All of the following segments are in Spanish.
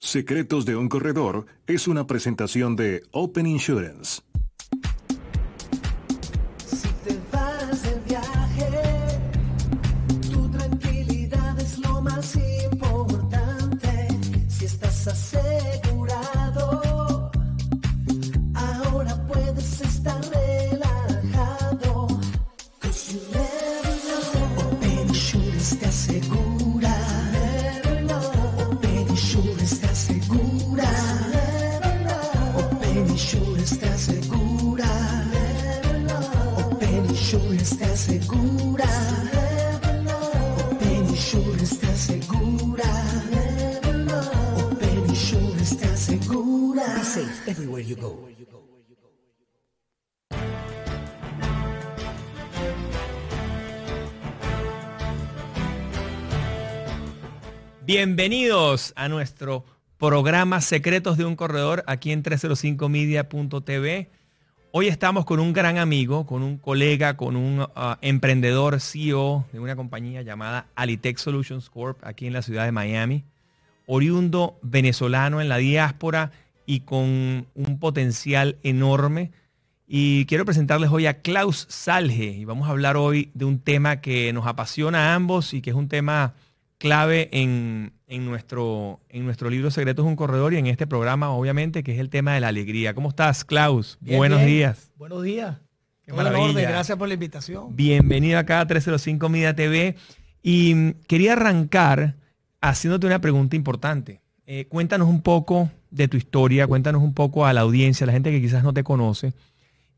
Secretos de un corredor es una presentación de Open Insurance. Bienvenidos a nuestro programa Secretos de un Corredor aquí en 305media.tv. Hoy estamos con un gran amigo, con un colega, con un uh, emprendedor CEO de una compañía llamada Alitech Solutions Corp aquí en la ciudad de Miami, oriundo venezolano en la diáspora y con un potencial enorme. Y quiero presentarles hoy a Klaus Salge y vamos a hablar hoy de un tema que nos apasiona a ambos y que es un tema clave en, nuestro, en nuestro libro Secretos un Corredor y en este programa, obviamente, que es el tema de la alegría. ¿Cómo estás, Klaus? Buenos días. Buenos días. Qué maravilla. Gracias por la invitación. Bienvenido acá a 305 Media TV. Y mm, quería arrancar haciéndote una pregunta importante. Eh, cuéntanos un poco de tu historia, cuéntanos un poco a la audiencia, a la gente que quizás no te conoce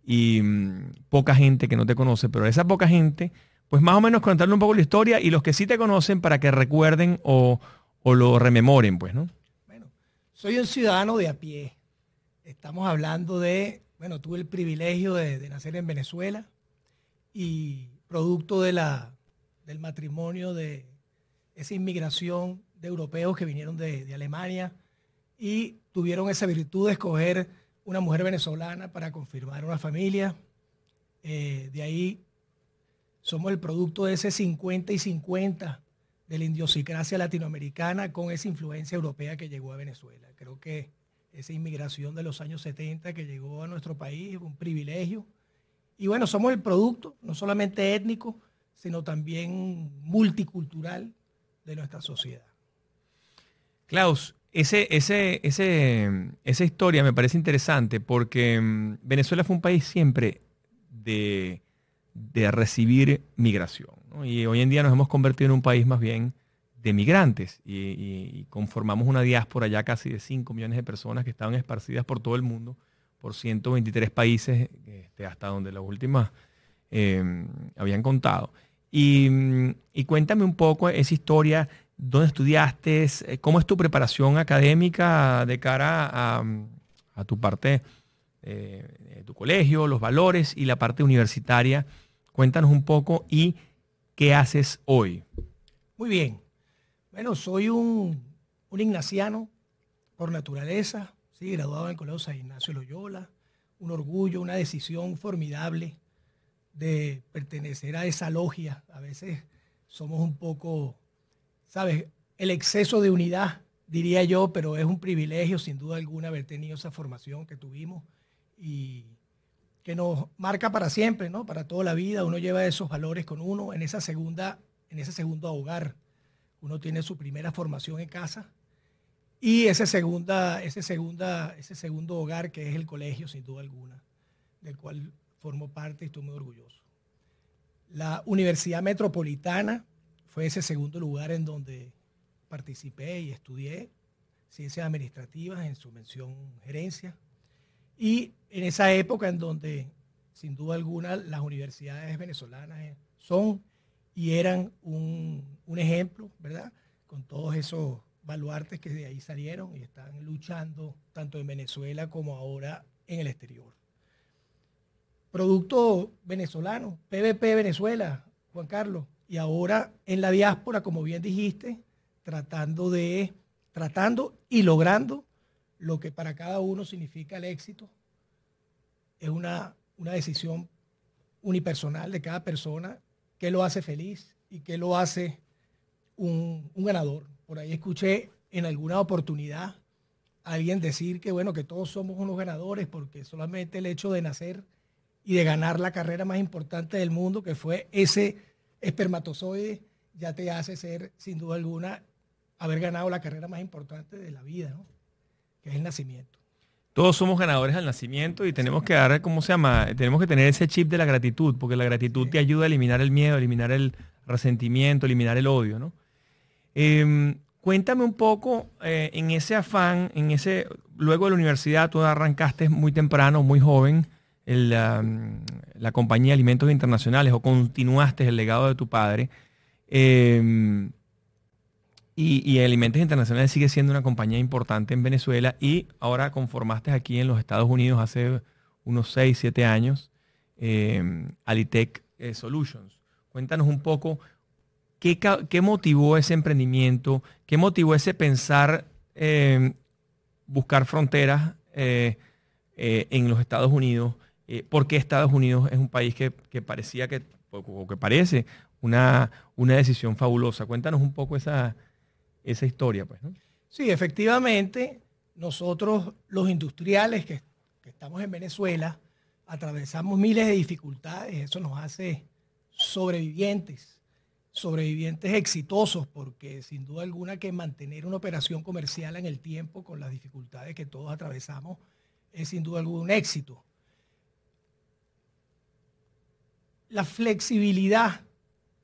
y mm, poca gente que no te conoce, pero esa poca gente pues más o menos contarle un poco la historia y los que sí te conocen para que recuerden o, lo rememoren, pues, ¿no? Bueno, soy un ciudadano de a pie. Estamos hablando de, bueno, tuve el privilegio de, nacer en Venezuela y producto del matrimonio de esa inmigración de europeos que vinieron de, Alemania y tuvieron esa virtud de escoger una mujer venezolana para confirmar una familia. Eh, de ahí somos el producto de ese 50 y 50 de la idiosincrasia latinoamericana con esa influencia europea que llegó a Venezuela. Creo que esa inmigración de los años 70 que llegó a nuestro país es un privilegio. Y bueno, somos el producto, no solamente étnico, sino también multicultural de nuestra sociedad. Klaus, ese, ese, ese, esa historia me parece interesante porque mm, Venezuela fue un país siempre de recibir migración. Y hoy en día nos hemos convertido en un país más bien de migrantes y, conformamos una diáspora ya casi de 5 millones de personas que estaban esparcidas por todo el mundo, por 123 países, este, hasta donde las últimas em, habían contado. Y, cuéntame un poco esa historia, dónde estudiaste, cómo es tu preparación académica de cara a, a tu parte eh, tu colegio, los valores y la parte universitaria. Cuéntanos un poco y qué haces hoy. Muy bien. Bueno, soy un, un ignaciano por naturaleza, ¿sí? graduado en el Colegio San Ignacio Loyola. Un orgullo, una decisión formidable de pertenecer a esa logia. A veces somos un poco, ¿sabes? El exceso de unidad, diría yo, pero es un privilegio sin duda alguna haber tenido esa formación que tuvimos y que nos marca para siempre, ¿no? Para toda la vida. Uno lleva esos valores con uno en esa segunda, en ese segundo hogar. Uno tiene su primera formación en casa y ese, segunda, ese, segunda, ese segundo hogar que es el colegio, sin duda alguna, del cual formo parte y estoy muy orgulloso. La Universidad Metropolitana fue ese segundo lugar en donde participé y estudié ciencias administrativas en su mención gerencia. Y en esa época en donde, sin duda alguna, las universidades venezolanas son y eran un, ejemplo, ¿verdad? Con todos esos baluartes que de ahí salieron y están luchando tanto en Venezuela como ahora en el exterior. Producto venezolano, PVP Venezuela, Juan Carlos, y ahora en la diáspora, como bien dijiste, tratando de, tratando y logrando lo que para cada uno significa el éxito. Es una, una decisión unipersonal de cada persona que lo hace feliz y que lo hace un, ganador. Por ahí escuché en alguna oportunidad alguien decir que, bueno, que todos somos unos ganadores porque solamente el hecho de nacer y de ganar la carrera más importante del mundo, que fue ese espermatozoide, ya te hace ser, sin duda alguna, haber ganado la carrera más importante de la vida, ¿no? que es el nacimiento. Todos somos ganadores al nacimiento y tenemos que dar, ¿cómo se llama? Tenemos que tener ese chip de la gratitud, porque la gratitud te ayuda a eliminar el miedo, eliminar el resentimiento, eliminar el odio, ¿no? Em, cuéntame un poco eh, en ese afán, en ese, luego de la universidad, tú arrancaste muy temprano, muy joven, la, compañía de alimentos internacionales o continuaste el legado de tu padre. Em, y, Alimentos Internacionales sigue siendo una compañía importante en Venezuela y ahora conformaste aquí en los Estados Unidos hace unos 6, 7 años em, Alitech eh, Solutions. Cuéntanos un poco qué, qué, motivó ese emprendimiento, qué motivó ese pensar em, buscar fronteras eh, eh, en los Estados Unidos eh, por qué Estados Unidos es un país que, parecía que, o que parece una, una decisión fabulosa. Cuéntanos un poco esa, esa historia. Pues, Sí, efectivamente, nosotros los industriales que, que estamos en Venezuela atravesamos miles de dificultades, eso nos hace sobrevivientes, sobrevivientes exitosos, porque sin duda alguna que mantener una operación comercial en el tiempo con las dificultades que todos atravesamos es sin duda alguna un éxito. La flexibilidad,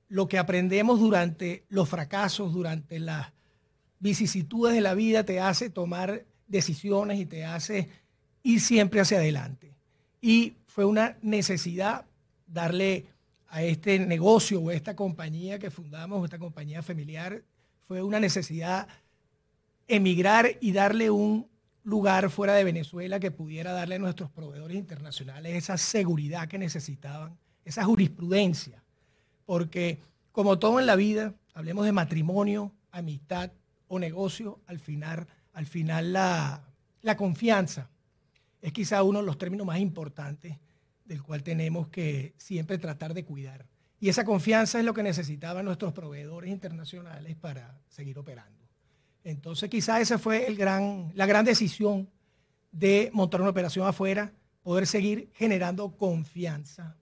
lo que aprendemos durante los fracasos, durante las vicisitudes de la vida, te hace tomar decisiones y te hace ir siempre hacia adelante. Y fue una necesidad darle a este negocio o a esta compañía que fundamos, esta compañía familiar, fue una necesidad emigrar y darle un lugar fuera de Venezuela que pudiera darle a nuestros proveedores internacionales esa seguridad que necesitaban esa jurisprudencia, porque como todo en la vida, hablemos de matrimonio, amistad o negocio, al final, al final la, la confianza es quizá uno de los términos más importantes del cual tenemos que siempre tratar de cuidar. Y esa confianza es lo que necesitaban nuestros proveedores internacionales para seguir operando. Entonces quizá esa fue el gran, la gran decisión de montar una operación afuera, poder seguir generando confianza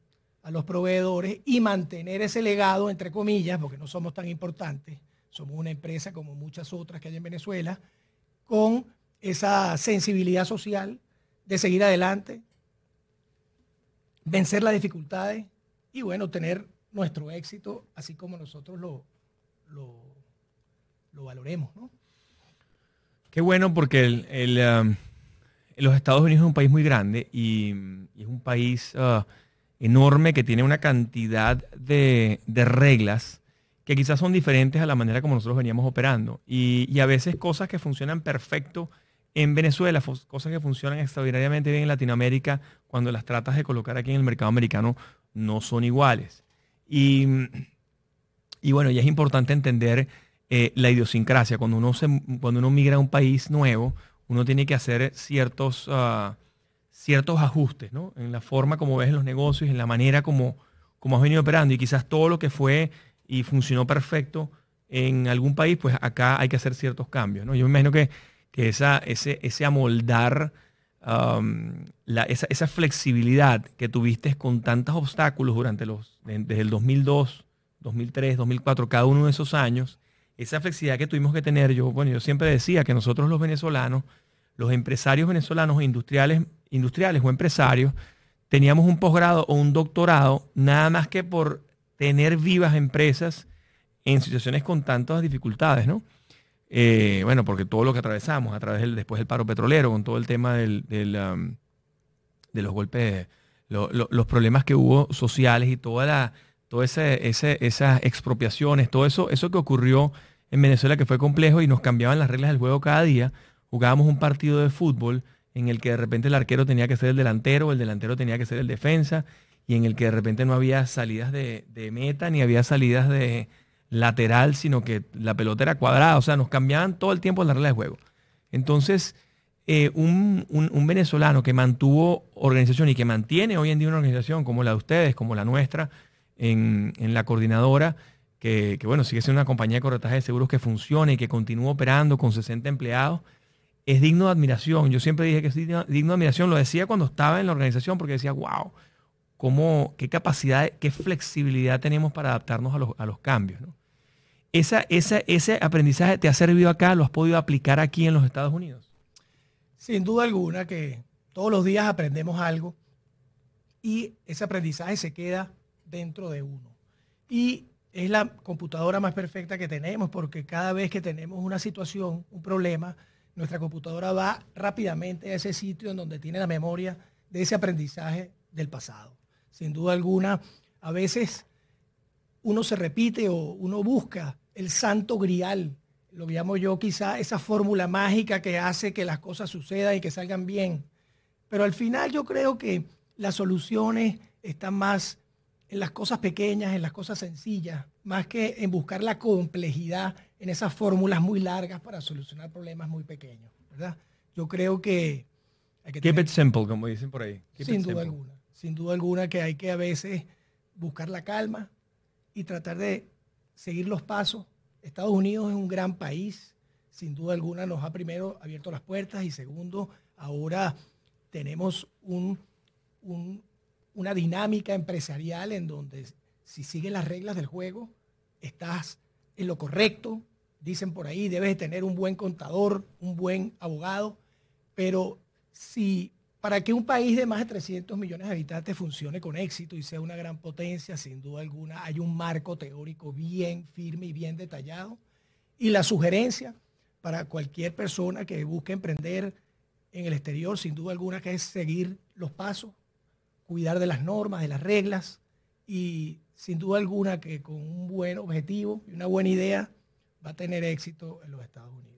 a los proveedores y mantener ese legado, entre comillas, porque no somos tan importantes, somos una empresa como muchas otras que hay en Venezuela, con esa sensibilidad social de seguir adelante, vencer las dificultades y bueno, tener nuestro éxito así como nosotros lo, lo, valoremos. Qué bueno porque el, um, los Estados Unidos es un país muy grande y, es un país... Uh, enorme que tiene una cantidad de, reglas que quizás son diferentes a la manera como nosotros veníamos operando. Y, a veces cosas que funcionan perfecto en Venezuela, cosas que funcionan extraordinariamente bien en Latinoamérica, cuando las tratas de colocar aquí en el mercado americano, no son iguales. Y, bueno, ya es importante entender eh, la idiosincrasia. Cuando uno, se, cuando uno migra a un país nuevo, uno tiene que hacer ciertos... Ah, ciertos ajustes ¿no? en la forma como ves los negocios, en la manera como, como has venido operando. Y quizás todo lo que fue y funcionó perfecto en algún país, pues acá hay que hacer ciertos cambios. ¿no? Yo me imagino que, que esa, ese, ese amoldar, um, la, esa, esa, flexibilidad que tuviste con tantos obstáculos durante los, desde el 2002, 2003, 2004, cada uno de esos años, esa flexibilidad que tuvimos que tener, yo, bueno, yo siempre decía que nosotros los venezolanos, los empresarios venezolanos e industriales industriales o empresarios, teníamos un posgrado o un doctorado nada más que por tener vivas empresas en situaciones con tantas dificultades, ¿no? Eh, bueno, porque todo lo que atravesamos a través del después del paro petrolero, con todo el tema del, um, de los golpes, los problemas que hubo sociales y toda la, todas esas expropiaciones, todo eso, eso que ocurrió en Venezuela que fue complejo y nos cambiaban las reglas del juego cada día. Jugábamos un partido de fútbol en el que de repente el arquero tenía que ser el delantero, el delantero tenía que ser el defensa, y en el que de repente no había salidas de, meta ni había salidas de lateral, sino que la pelota era cuadrada, o sea, nos cambiaban todo el tiempo las reglas de juego. Entonces, eh, un, venezolano que mantuvo organización y que mantiene hoy en día una organización como la de ustedes, como la nuestra, en, la coordinadora, que, que, bueno, sigue siendo una compañía de corretaje de seguros que funciona y que continúa operando con 60 empleados, es digno de admiración. Yo siempre dije que es digno, de admiración. Lo decía cuando estaba en la organización porque decía, wow, cómo, qué capacidad, qué flexibilidad tenemos para adaptarnos a los, cambios. Esa, ese aprendizaje te ha servido acá, lo has podido aplicar aquí en los Estados Unidos. Sin duda alguna que todos los días aprendemos algo y ese aprendizaje se queda dentro de uno. Y es la computadora más perfecta que tenemos porque cada vez que tenemos una situación, un problema, nuestra computadora va rápidamente a ese sitio en donde tiene la memoria de ese aprendizaje del pasado. Sin duda alguna, a veces uno se repite o uno busca el santo grial, lo llamo yo quizá esa fórmula mágica que hace que las cosas sucedan y que salgan bien. Pero al final yo creo que las soluciones están más en las cosas pequeñas, en las cosas sencillas, más que en buscar la complejidad en esas fórmulas muy largas para solucionar problemas muy pequeños, ¿verdad? Yo creo que... Hay que Keep it simple, como dicen por ahí. sin duda alguna. Sin duda alguna que hay que a veces buscar la calma y tratar de seguir los pasos. Estados Unidos es un gran país. Sin duda alguna nos ha primero abierto las puertas y segundo, ahora tenemos un, una dinámica empresarial en donde si sigues las reglas del juego, estás en lo correcto. Dicen por ahí, debes tener un buen contador, un buen abogado, pero si para que un país de más de 300 millones de habitantes funcione con éxito y sea una gran potencia, sin duda alguna, hay un marco teórico bien firme y bien detallado. Y la sugerencia para cualquier persona que busque emprender en el exterior, sin duda alguna, que es seguir los pasos, cuidar de las normas, de las reglas y sin duda alguna que con un buen objetivo y una buena idea va a tener éxito en los Estados Unidos.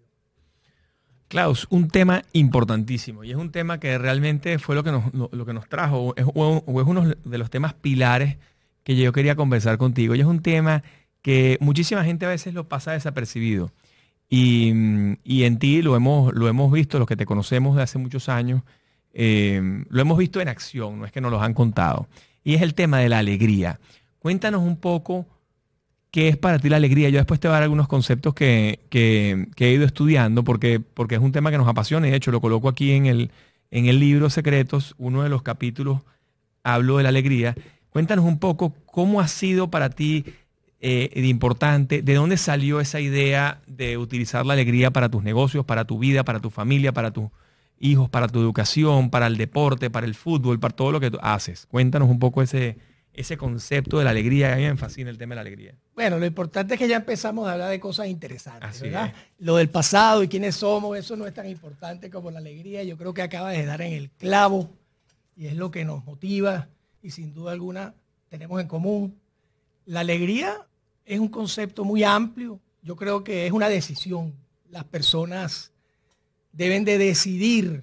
Klaus, un tema importantísimo y es un tema que realmente fue lo que nos, lo, que nos trajo, es, o es uno de los temas pilares que yo quería conversar contigo y es un tema que muchísima gente a veces lo pasa desapercibido. Y, en ti lo hemos, lo hemos visto, los que te conocemos de hace muchos años, eh, lo hemos visto en acción, no es que nos lo han contado. Y es el tema de la alegría. Cuéntanos un poco qué es para ti la alegría. Yo después te voy a dar algunos conceptos que, he ido estudiando porque, porque es un tema que nos apasiona y de hecho lo coloco aquí en el, en el libro Secretos, uno de los capítulos hablo de la alegría. Cuéntanos un poco cómo ha sido para ti eh, importante, de dónde salió esa idea de utilizar la alegría para tus negocios, para tu vida, para tu familia, para tus hijos, para tu educación, para el deporte, para el fútbol, para todo lo que tú haces. Cuéntanos un poco ese, ese concepto de la alegría. A mí me fascina el tema de la alegría. Bueno, lo importante es que ya empezamos a hablar de cosas interesantes, ¿verdad? Lo del pasado y quiénes somos, eso no es tan importante como la alegría. Yo creo que acaba de dar en el clavo y es lo que nos motiva y sin duda alguna tenemos en común. La alegría es un concepto muy amplio. Yo creo que es una decisión. Las personas deben de decidir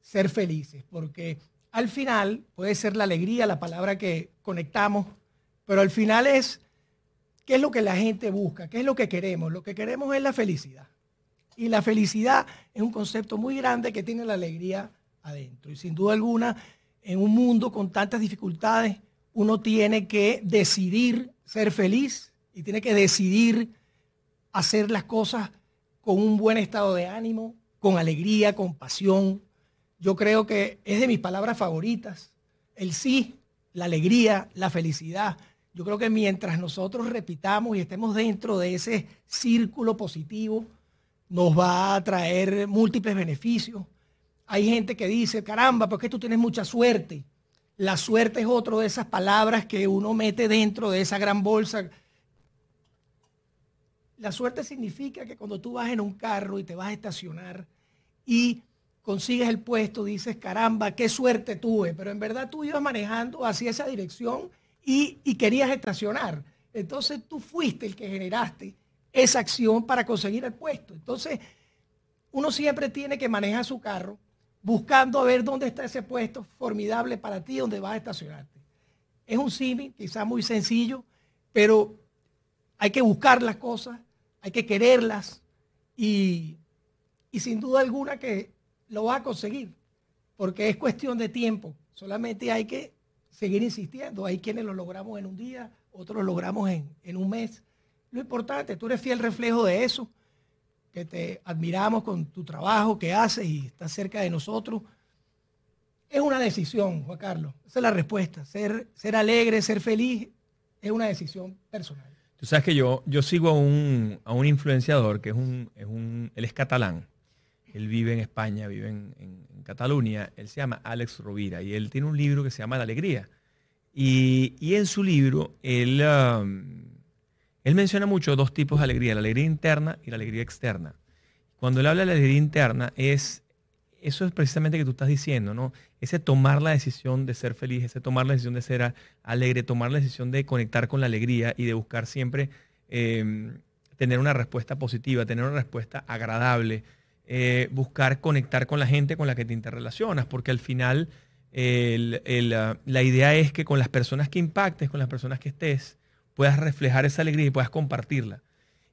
ser felices porque al final puede ser la alegría, la palabra que conectamos, pero al final es qué es lo que la gente busca, qué es lo que queremos. Lo que queremos es la felicidad. Y la felicidad es un concepto muy grande que tiene la alegría adentro. Y sin duda alguna, en un mundo con tantas dificultades, uno tiene que decidir ser feliz y tiene que decidir hacer las cosas con un buen estado de ánimo, con alegría, con pasión, yo creo que es de mis palabras favoritas. El sí, la alegría, la felicidad. Yo creo que mientras nosotros repitamos y estemos dentro de ese círculo positivo, nos va a traer múltiples beneficios. Hay gente que dice, caramba, porque tú tienes mucha suerte. La suerte es otro de esas palabras que uno mete dentro de esa gran bolsa. La suerte significa que cuando tú vas en un carro y te vas a estacionar y consigues el puesto, dices, caramba, qué suerte tuve, pero en verdad tú ibas manejando hacia esa dirección y, querías estacionar. Entonces tú fuiste el que generaste esa acción para conseguir el puesto. Entonces, uno siempre tiene que manejar su carro buscando a ver dónde está ese puesto formidable para ti, donde vas a estacionarte. Es un símil, quizás muy sencillo, pero hay que buscar las cosas, hay que quererlas y, y sin duda alguna que lo va a conseguir, porque es cuestión de tiempo. Solamente hay que seguir insistiendo. Hay quienes lo logramos en un día, otros lo logramos en, en un mes. Lo importante, tú eres fiel reflejo de eso. que te admiramos con tu trabajo que haces y estás cerca de nosotros. Es una decisión, Juan Carlos. Esa es la respuesta. Ser, ser alegre, ser feliz, es una decisión personal. Tú sabes que yo, yo sigo a un, a un influenciador que es un, es un, él es catalán. Él vive en España, vive en, Cataluña. Él se llama Alex Rovira y él tiene un libro que se llama La Alegría. Y, en su libro, él, um, él menciona mucho dos tipos de alegría, la alegría interna y la alegría externa. Cuando él habla de la alegría interna, es eso es precisamente que tú estás diciendo, ¿no? Ese tomar la decisión de ser feliz, ese tomar la decisión de ser alegre, tomar la decisión de conectar con la alegría y de buscar siempre em, tener una respuesta positiva, tener una respuesta agradable, eh, buscar conectar con la gente con la que te interrelacionas, porque al final la idea es que con las personas que impactes, con las personas que estés, puedas reflejar esa alegría y puedas compartirla.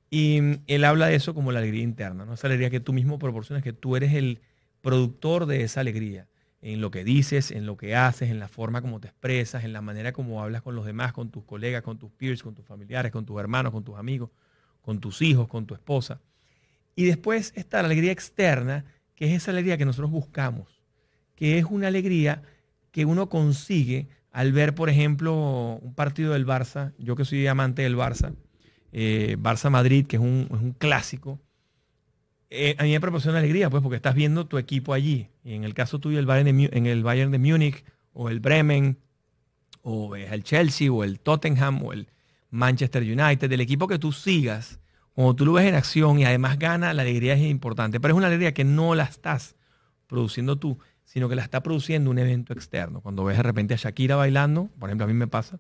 Y mm, él habla de eso como la alegría interna, ¿no? Esa alegría que tú mismo proporcionas, que tú eres el productor de esa alegría, en lo que dices, en lo que haces, en la forma como te expresas, en la manera como hablas con los demás, con tus colegas, con tus peers, con tus familiares, con tus hermanos, con tus amigos, con tus hijos, con tu esposa. Y después está la alegría externa, que es esa alegría que nosotros buscamos, que es una alegría que uno consigue al ver, por ejemplo, un partido del Barça, yo que soy amante del Barça, eh, Barça-Madrid, que es un, clásico, eh, a mí me proporciona alegría, pues, porque estás viendo tu equipo allí. Y en el caso tuyo, el Bayern de, en el Bayern de Múnich, o el Bremen, o el Chelsea, o el Tottenham, o el Manchester United, del equipo que tú sigas, cuando tú lo ves en acción y además gana, la alegría es importante. Pero es una alegría que no la estás produciendo tú, sino que la está produciendo un evento externo. Cuando ves de repente a Shakira bailando, por ejemplo, a mí me pasa,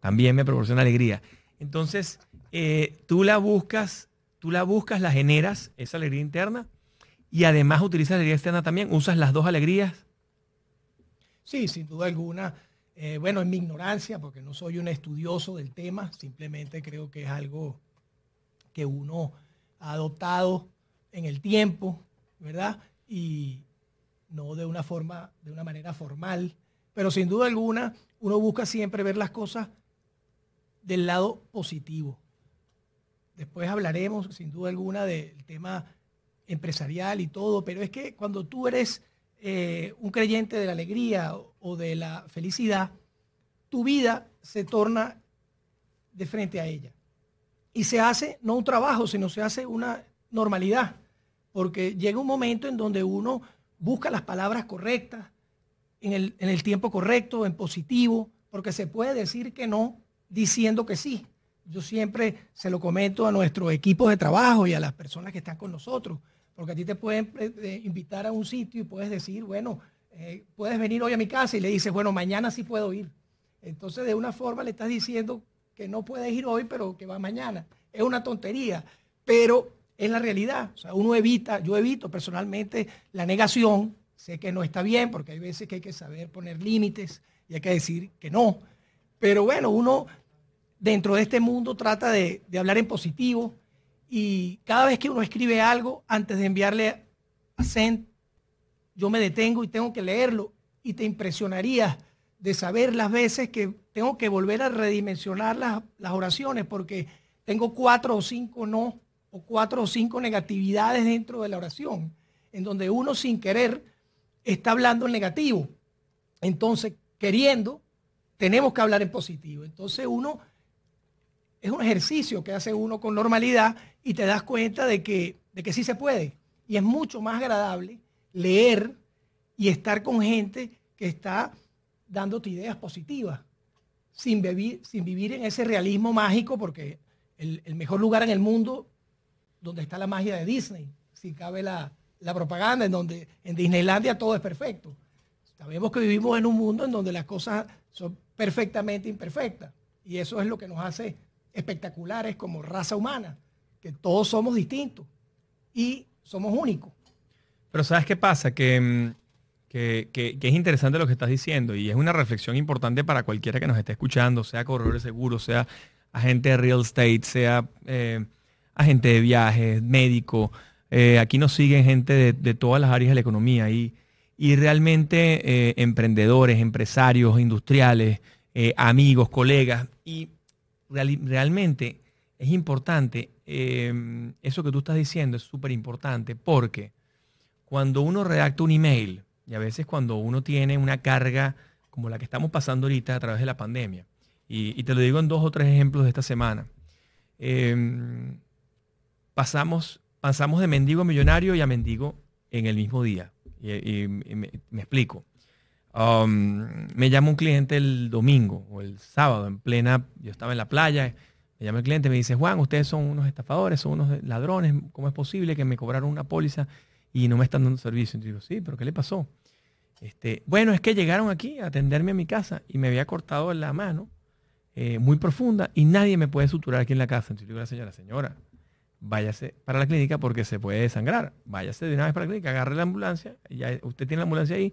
también me proporciona alegría. Entonces, eh, tú la buscas, tú la buscas, la generas, esa alegría interna, y además utilizas alegría externa también, usas las dos alegrías. Sí, sin duda alguna. Eh, bueno, en mi ignorancia, porque no soy un estudioso del tema, simplemente creo que es algo que uno ha adoptado en el tiempo, ¿verdad? Y, no de una forma, de una manera formal, pero sin duda alguna uno busca siempre ver las cosas del lado positivo. Después hablaremos sin duda alguna del tema empresarial y todo, pero es que cuando tú eres eh, un creyente de la alegría o de la felicidad, tu vida se torna de frente a ella. Y se hace no un trabajo, sino se hace una normalidad, porque llega un momento en donde uno busca las palabras correctas, en el, tiempo correcto, en positivo, porque se puede decir que no diciendo que sí. Yo siempre se lo comento a nuestro equipo de trabajo y a las personas que están con nosotros, porque a ti te pueden eh, eh, invitar a un sitio y puedes decir, bueno, eh, puedes venir hoy a mi casa y le dices, bueno, mañana sí puedo ir. Entonces de una forma le estás diciendo que no puedes ir hoy, pero que va mañana. Es una tontería, pero es la realidad. O sea, uno evita, yo evito personalmente la negación. Sé que no está bien porque hay veces que hay que saber poner límites y hay que decir que no. Pero bueno, uno dentro de este mundo trata de, hablar en positivo y cada vez que uno escribe algo, antes de enviarle a yo me detengo y tengo que leerlo y te impresionaría de saber las veces que tengo que volver a redimensionar las, las oraciones porque tengo cuatro o cinco no o cuatro o cinco negatividades dentro de la oración, en donde uno sin querer está hablando en negativo. Entonces, queriendo, tenemos que hablar en positivo. Entonces uno, es un ejercicio que hace uno con normalidad y te das cuenta de que, de que sí se puede. Y es mucho más agradable leer y estar con gente que está dándote ideas positivas, sin, vivir, sin vivir en ese realismo mágico, porque el, el mejor lugar en el mundo donde está la magia de Disney, si cabe la, propaganda, en donde en Disneylandia todo es perfecto. Sabemos que vivimos en un mundo en donde las cosas son perfectamente imperfectas. Y eso es lo que nos hace espectaculares como raza humana, que todos somos distintos y somos únicos. Pero ¿sabes qué pasa? Que, mm, es interesante lo que estás diciendo y es una reflexión importante para cualquiera que nos esté escuchando, sea corredor de seguro, sea agente de real estate, sea... Eh, agente de viajes, médico. Eh, aquí nos siguen gente de, todas las áreas de la economía y, y realmente eh, emprendedores, empresarios, industriales, amigos, colegas. Y realmente es importante, em, eso que tú estás diciendo es súper importante porque cuando uno redacta un email, y a veces cuando uno tiene una carga como la que estamos pasando ahorita a través de la pandemia, y, te lo digo en dos o tres ejemplos de esta semana, em, pasamos, pasamos de mendigo a millonario y a mendigo en el mismo día. Y, me, explico. Um, me llama un cliente el domingo o el sábado en plena, yo estaba en la playa, me llama el cliente y me dice, Juan, ustedes son unos estafadores, son unos ladrones, ¿cómo es posible que me cobraron una póliza y no me están dando servicio? Y digo, sí, pero ¿qué le pasó? Este, bueno, es que llegaron aquí a atenderme a mi casa y me había cortado la mano eh, muy profunda y nadie me puede suturar aquí en la casa. Entonces digo a la señora, señora, váyase para la clínica porque se puede desangrar. Váyase de una vez para la clínica, agarre la ambulancia, ya usted tiene la ambulancia ahí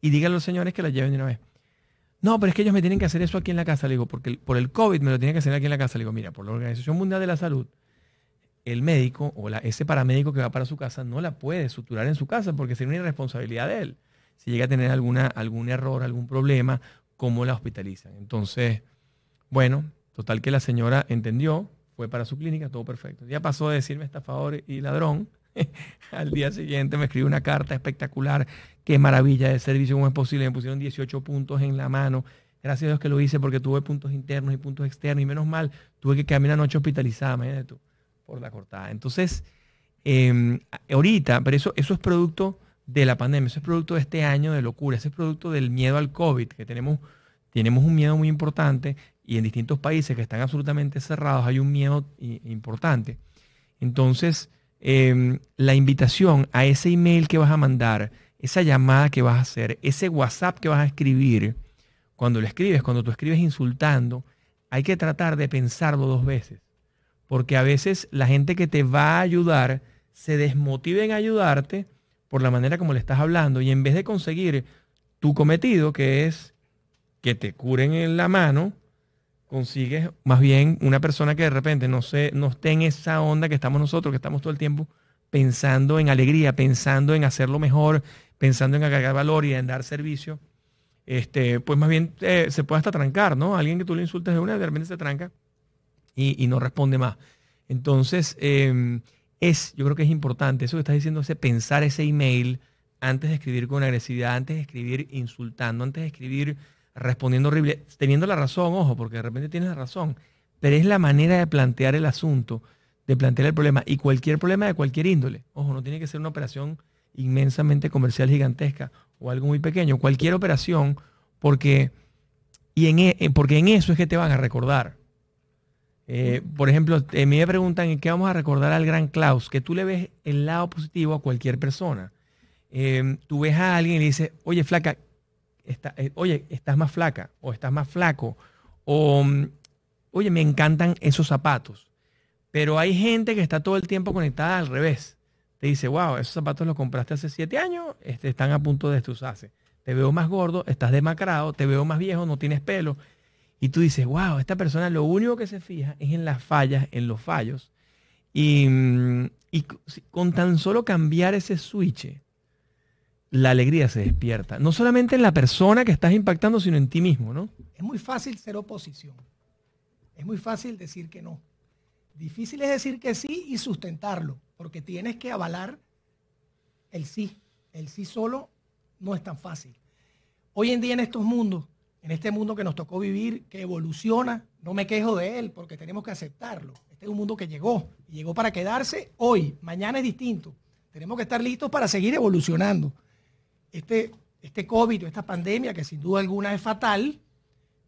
y dígale a los señores que la lleven de una vez. No, pero es que ellos me tienen que hacer eso aquí en la casa. Le digo, porque por el COVID me lo tienen que hacer aquí en la casa. Le digo, mira, por la Organización Mundial de la Salud, el médico o la, ese paramédico que va para su casa no la puede suturar en su casa porque sería una irresponsabilidad de él. Si llega a tener alguna, algún error, algún problema, ¿cómo la hospitalizan? Entonces, bueno, total que la señora entendió, fue para su clínica, todo perfecto. Ya pasó de decirme estafador y ladrón. Al día siguiente me escribió una carta espectacular. Qué maravilla de servicio, ¿cómo es posible? Me pusieron 18 puntos en la mano. Gracias a Dios que lo hice porque tuve puntos internos y puntos externos. Y menos mal, tuve que quedarme una noche hospitalizada, imagínate tú, por la cortada. Entonces, em, ahorita, pero eso, eso es producto de la pandemia, eso es producto de este año de locura, ese es producto del miedo al COVID, que tenemos, tenemos un miedo muy importante y en distintos países que están absolutamente cerrados hay un miedo importante. Entonces, em, la invitación a ese email que vas a mandar, esa llamada que vas a hacer, ese WhatsApp que vas a escribir, cuando lo escribes, cuando tú escribes insultando, hay que tratar de pensarlo dos veces. Porque a veces la gente que te va a ayudar se desmotiva en ayudarte por la manera como le estás hablando y en vez de conseguir tu cometido, que es que te curen en la mano, consigues más bien una persona que de repente no, se, no esté en esa onda que estamos nosotros, que estamos todo el tiempo pensando en alegría, pensando en hacerlo mejor, pensando en agregar valor y en dar servicio, este, pues más bien eh, se puede hasta trancar, ¿no? Alguien que tú le insultes de una, de repente se tranca y, no responde más. Entonces, em, es, yo creo que es importante eso que estás diciendo, ese pensar ese email antes de escribir con agresividad, antes de escribir insultando, antes de escribir respondiendo horrible, teniendo la razón, ojo, porque de repente tienes la razón, pero es la manera de plantear el asunto, de plantear el problema, y cualquier problema de cualquier índole, ojo, no tiene que ser una operación inmensamente comercial gigantesca o algo muy pequeño, cualquier operación, porque, y en, e, porque en eso es que te van a recordar. Eh, por ejemplo, a mí me preguntan en qué vamos a recordar al gran Klaus, que tú le ves el lado positivo a cualquier persona. Eh, tú ves a alguien y le dices, oye, flaca, eh, oye, estás más flaca o estás más flaco o, mm, oye, me encantan esos zapatos. Pero hay gente que está todo el tiempo conectada al revés. Te dice, wow, esos zapatos los compraste hace siete años, este, están a punto de destrozarse. Te veo más gordo, estás demacrado, te veo más viejo, no tienes pelo. Y tú dices, wow, esta persona lo único que se fija es en las fallas, en los fallos. Y, mm, y con tan solo cambiar ese switch, la alegría se despierta. No solamente en la persona que estás impactando, sino en ti mismo, ¿no? Es muy fácil ser oposición. Es muy fácil decir que no. Difícil es decir que sí y sustentarlo, porque tienes que avalar el sí. El sí solo no es tan fácil. Hoy en día en estos mundos, en este mundo que nos tocó vivir, que evoluciona, no me quejo de él porque tenemos que aceptarlo. Este es un mundo que llegó y llegó para quedarse hoy. Mañana es distinto. Tenemos que estar listos para seguir evolucionando este, este COVID o esta pandemia, que sin duda alguna es fatal,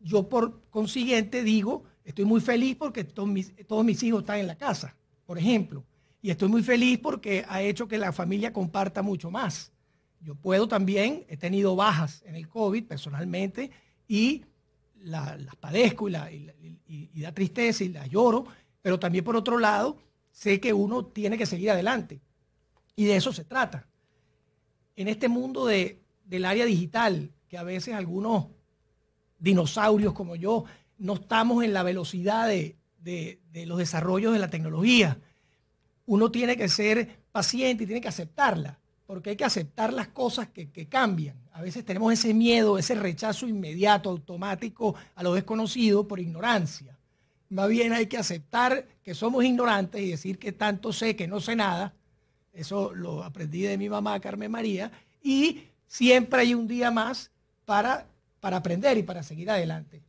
yo por consiguiente digo, estoy muy feliz porque todos mis, todos mis hijos están en la casa, por ejemplo. Y estoy muy feliz porque ha hecho que la familia comparta mucho más. Yo puedo también, he tenido bajas en el COVID personalmente y las padezco y, la, da tristeza y las lloro, pero también por otro lado sé que uno tiene que seguir adelante. Y de eso se trata en este mundo de, del área digital, que a veces algunos dinosaurios como yo no estamos en la velocidad de, los desarrollos de la tecnología. Uno tiene que ser paciente y tiene que aceptarla, porque hay que aceptar las cosas que, cambian. A veces tenemos ese miedo, ese rechazo inmediato, automático a lo desconocido por ignorancia. Más bien hay que aceptar que somos ignorantes y decir que tanto sé que no sé nada. Eso lo aprendí de mi mamá Carmen María. Y siempre hay un día más para, para aprender y para seguir adelante.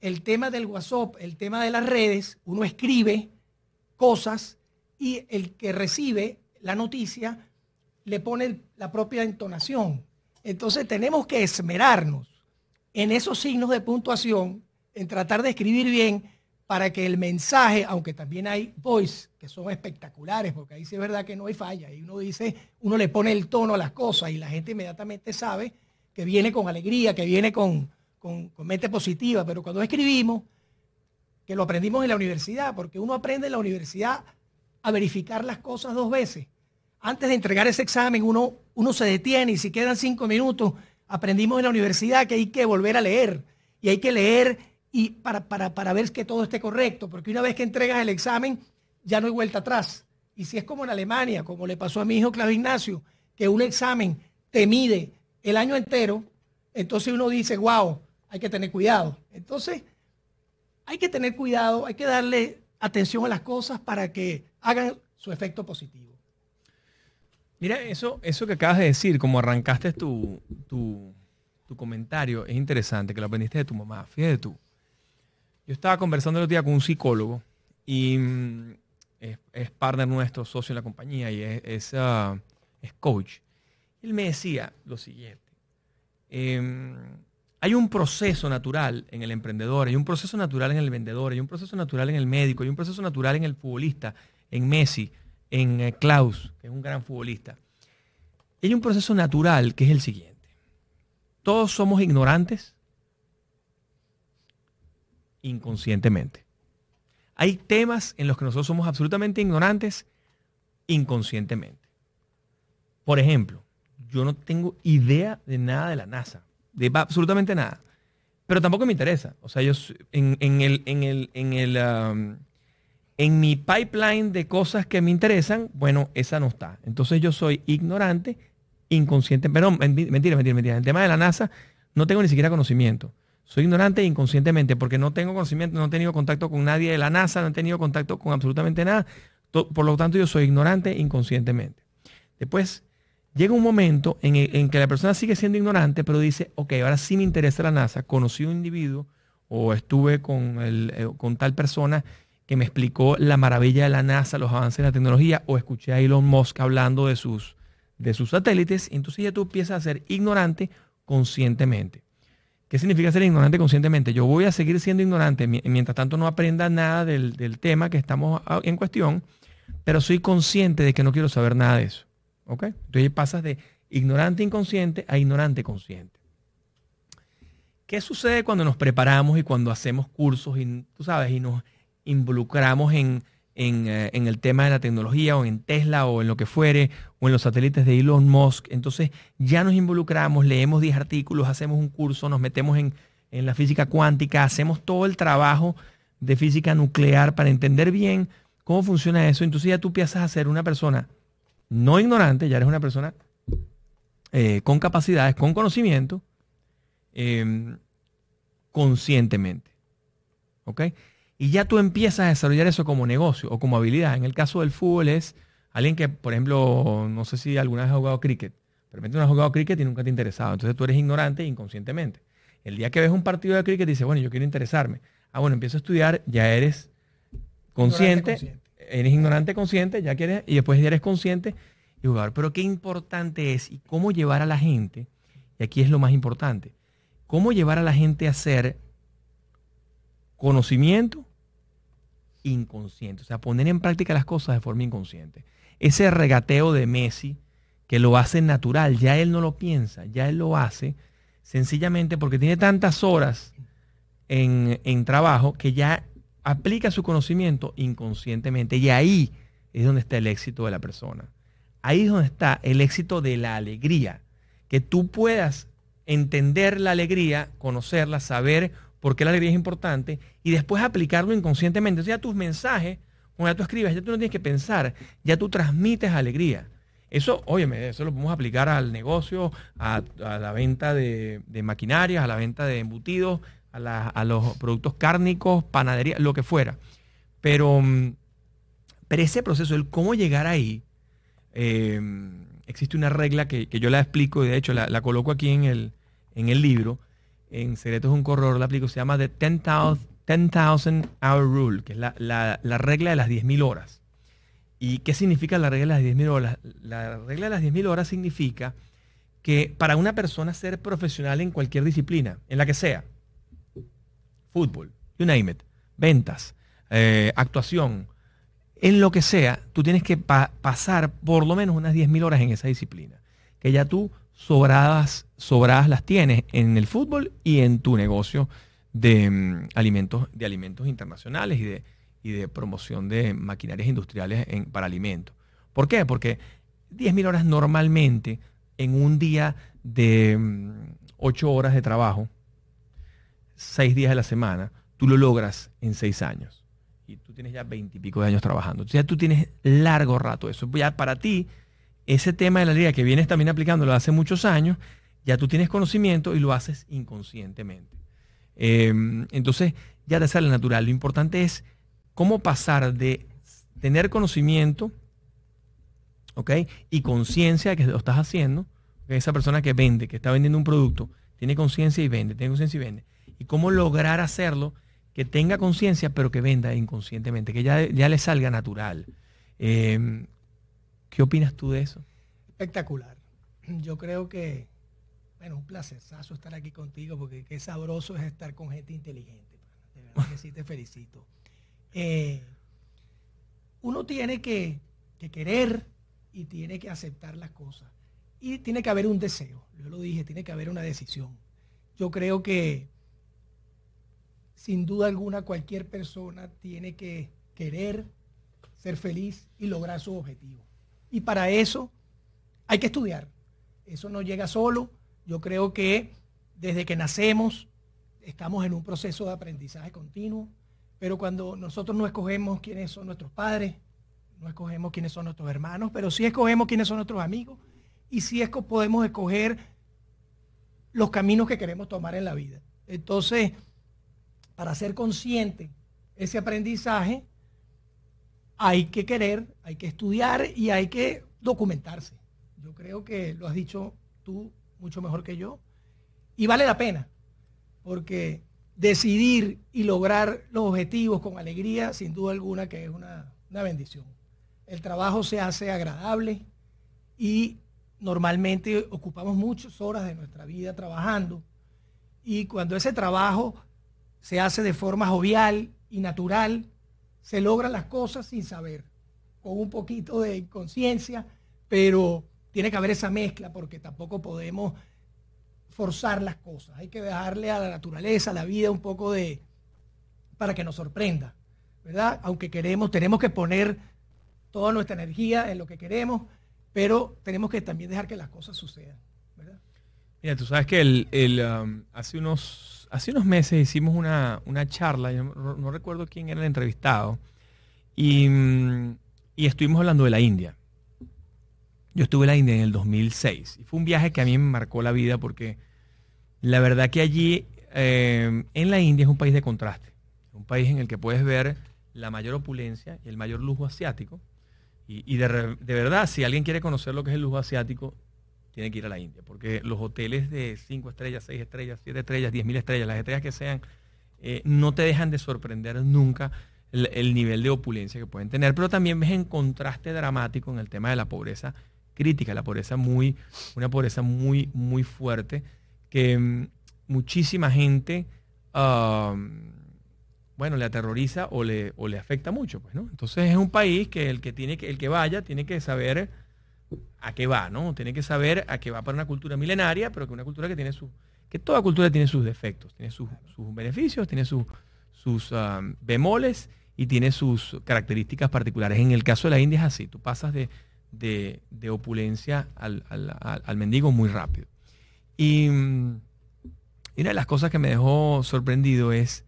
El tema del WhatsApp, el tema de las redes, uno escribe cosas y el que recibe la noticia le pone la propia entonación. Entonces tenemos que esmerarnos en esos signos de puntuación, en tratar de escribir bien para que el mensaje, aunque también hay voice que son espectaculares, porque ahí sí es verdad que no hay falla, y uno dice, uno le pone el tono a las cosas y la gente inmediatamente sabe que viene con alegría, que viene con, con, con mente positiva, pero cuando escribimos, que lo aprendimos en la universidad, porque uno aprende en la universidad a verificar las cosas dos veces. Antes de entregar ese examen, uno, uno se detiene y si quedan cinco minutos, aprendimos en la universidad que hay que volver a leer y hay que leer y para, para, para ver que todo esté correcto, porque una vez que entregas el examen ya no hay vuelta atrás. Y si es como en Alemania, como le pasó a mi hijo Claudio Ignacio, que un examen te mide el año entero, entonces uno dice, wow, hay que tener cuidado. Entonces, hay que tener cuidado, hay que darle atención a las cosas para que hagan su efecto positivo. Mira, eso, eso que acabas de decir, como arrancaste tu, tu, comentario, es interesante, que lo aprendiste de tu mamá. Fíjate tú. Yo estaba conversando el otro día con un psicólogo y mm, es, es partner nuestro, socio en la compañía y es, es, ah, es coach. Él me decía lo siguiente. em, hay un proceso natural en el emprendedor, hay un proceso natural en el vendedor, hay un proceso natural en el médico, hay un proceso natural en el futbolista, en Messi, en eh, Klaus, que es un gran futbolista. Hay un proceso natural que es el siguiente. Todos somos ignorantes inconscientemente. Hay temas en los que nosotros somos absolutamente ignorantes inconscientemente. Por ejemplo, yo no tengo idea de nada de la NASA, de absolutamente nada. Pero tampoco me interesa. O sea, yo en, el, en el, en el, en mi pipeline de cosas que me interesan, bueno, esa no está. Entonces yo soy ignorante, inconsciente. Perdón, menti- mentira, mentira, mentira. En el tema de la NASA no tengo ni siquiera conocimiento. Soy ignorante inconscientemente porque no tengo conocimiento, no he tenido contacto con nadie de la NASA, no he tenido contacto con absolutamente nada. Por lo tanto, yo soy ignorante inconscientemente. Después llega un momento en, el- que la persona sigue siendo ignorante, pero dice, ok, ahora sí me interesa la NASA, conocí un individuo o estuve con, el- eh, con tal persona que me explicó la maravilla de la NASA, los avances de la tecnología, o escuché a Elon Musk hablando de sus, de sus satélites, entonces ya tú empiezas a ser ignorante conscientemente. ¿Qué significa ser ignorante conscientemente? Yo voy a seguir siendo ignorante mi- mientras tanto no aprenda nada del, del tema que estamos a- en cuestión, pero soy consciente de que no quiero saber nada de eso. ¿Ok? Entonces pasas de ignorante inconsciente a ignorante consciente. ¿Qué sucede cuando nos preparamos y cuando hacemos cursos y, tú sabes, y nos involucramos en, eh, en el tema de la tecnología o en Tesla o en lo que fuere o en los satélites de Elon Musk? Entonces ya nos involucramos, leemos 10 artículos, hacemos un curso, nos metemos en, en la física cuántica, hacemos todo el trabajo de física nuclear para entender bien cómo funciona eso. Entonces ya tú empiezas a ser una persona no ignorante, ya eres una persona eh, con capacidades, con conocimiento, eh, conscientemente. ¿Ok? Y ya tú empiezas a desarrollar eso como negocio o como habilidad. En el caso del fútbol es alguien que, por ejemplo, no sé si alguna vez has jugado cricket, pero no has jugado cricket y nunca te ha interesado. Entonces tú eres ignorante inconscientemente. El día que ves un partido de cricket dices, bueno, yo quiero interesarme. Ah, bueno, empiezo a estudiar, ya eres consciente, consciente. eres ignorante consciente, ya quieres, y después ya eres consciente y jugador. Pero qué importante es y cómo llevar a la gente, y aquí es lo más importante, cómo llevar a la gente a hacer conocimiento inconsciente, o sea, poner en práctica las cosas de forma inconsciente. Ese regateo de Messi, que lo hace natural, ya él no lo piensa, ya él lo hace sencillamente porque tiene tantas horas en, en trabajo que ya aplica su conocimiento inconscientemente y ahí es donde está el éxito de la persona. Ahí es donde está el éxito de la alegría. Que tú puedas entender la alegría, conocerla, saber por qué la alegría es importante y después aplicarlo inconscientemente. Entonces ya tus mensajes, cuando ya tú escribes, ya tú no tienes que pensar, ya tú transmites alegría. Eso, óyeme, eso lo podemos aplicar al negocio, a, la venta de, maquinarias, a la venta de embutidos, a, los productos cárnicos, panadería, lo que fuera. Pero, mm, pero ese proceso, el cómo llegar ahí, em, existe una regla que, yo la explico y de hecho la, coloco aquí en el, en el libro, en Secretos de un Corredor la aplico, se llama The 10,000 Hour Rule, que es la, la regla de las 10.000 horas. ¿Y qué significa la regla de las 10.000 horas? La regla de las 10.000 horas significa que para una persona ser profesional en cualquier disciplina, en la que sea, fútbol, you name it, ventas, eh, actuación, en lo que sea, tú tienes que pasar por lo menos unas 10.000 horas en esa disciplina. Que ya tú sobradas, sobradas las tienes en el fútbol y en tu negocio de, mm, alimentos, de alimentos internacionales y de, y de promoción de maquinarias industriales para alimentos. ¿Por qué? Porque 10.000 horas normalmente en un día de 8 mm, horas de trabajo, 6 días de la semana, tú lo logras en 6 años. Y tú tienes ya 20 y pico de años trabajando. Entonces ya tú tienes largo rato eso. Ya para ti, ese tema de la ley que vienes también aplicándolo hace muchos años, ya tú tienes conocimiento y lo haces inconscientemente. Em, entonces ya te sale natural. Lo importante es cómo pasar de tener conocimiento ¿ok? Y conciencia de que lo estás haciendo. Esa persona que vende, que está vendiendo un producto, tiene conciencia y vende, tiene conciencia y vende. Y cómo lograr hacerlo que tenga conciencia, pero que venda inconscientemente, que ya, ya le salga natural. Em, ¿Qué opinas tú de eso? Espectacular. Yo creo que, bueno, un placerzazo estar aquí contigo, porque qué sabroso es estar con gente inteligente. De verdad que sí te felicito. Eh, uno tiene que, que querer y tiene que aceptar las cosas. Y tiene que haber un deseo, yo lo dije, tiene que haber una decisión. Yo creo que sin duda alguna cualquier persona tiene que querer ser feliz y lograr su objetivo. Y para eso hay que estudiar. Eso no llega solo. Yo creo que desde que nacemos estamos en un proceso de aprendizaje continuo, pero cuando nosotros no escogemos quiénes son nuestros padres, no escogemos quiénes son nuestros hermanos, pero sí escogemos quiénes son nuestros amigos y sí podemos escoger los caminos que queremos tomar en la vida. Entonces, para ser consciente ese aprendizaje, hay que querer, hay que estudiar y hay que documentarse. Yo creo que lo has dicho tú mucho mejor que yo. Y vale la pena, porque decidir y lograr los objetivos con alegría, sin duda alguna que es una, una bendición el trabajo se hace agradable y normalmente ocupamos muchas horas de nuestra vida trabajando. Y cuando ese trabajo se hace de forma jovial y natural, se logran las cosas sin saber, con un poquito de inconsciencia, pero tiene que haber esa mezcla porque tampoco podemos forzar las cosas. Hay que dejarle a la naturaleza, a la vida un poco de para que nos sorprenda, ¿verdad? Aunque queremos, tenemos que poner toda nuestra energía en lo que queremos, pero tenemos que también dejar que las cosas sucedan. Mira, tú sabes que um, hace, unos, hace unos meses hicimos una, charla, yo no, recuerdo quién era el entrevistado, y, mm, y, estuvimos hablando de la India. Yo estuve en la India en el 2006 y fue un viaje que a mí me marcó la vida porque la verdad que allí eh, en la India es un país de contraste, un país en el que puedes ver la mayor opulencia y el mayor lujo asiático, y, de, verdad, si alguien quiere conocer lo que es el lujo asiático, tiene que ir a la India, porque los hoteles de 5 estrellas, 6 estrellas, 7 estrellas, 10 mil estrellas, las estrellas que sean, eh, no te dejan de sorprender nunca el, nivel de opulencia que pueden tener, pero también ves en contraste dramático en el tema de la pobreza crítica, la pobreza muy, una pobreza muy, muy fuerte, que mm, muchísima gente bueno, le aterroriza o le, o le afecta mucho, pues, ¿no? Entonces es un país que el que tiene que, el que vaya tiene que saber a qué va, ¿no? Tiene que saber a qué va para una cultura milenaria, pero que una cultura que tiene su, que toda cultura tiene sus defectos, tiene sus, beneficios, tiene sus um, bemoles y tiene sus características particulares. En el caso de la India es así, tú pasas de, de, opulencia al, al, mendigo muy rápido. Y mm, una de las cosas que me dejó sorprendido es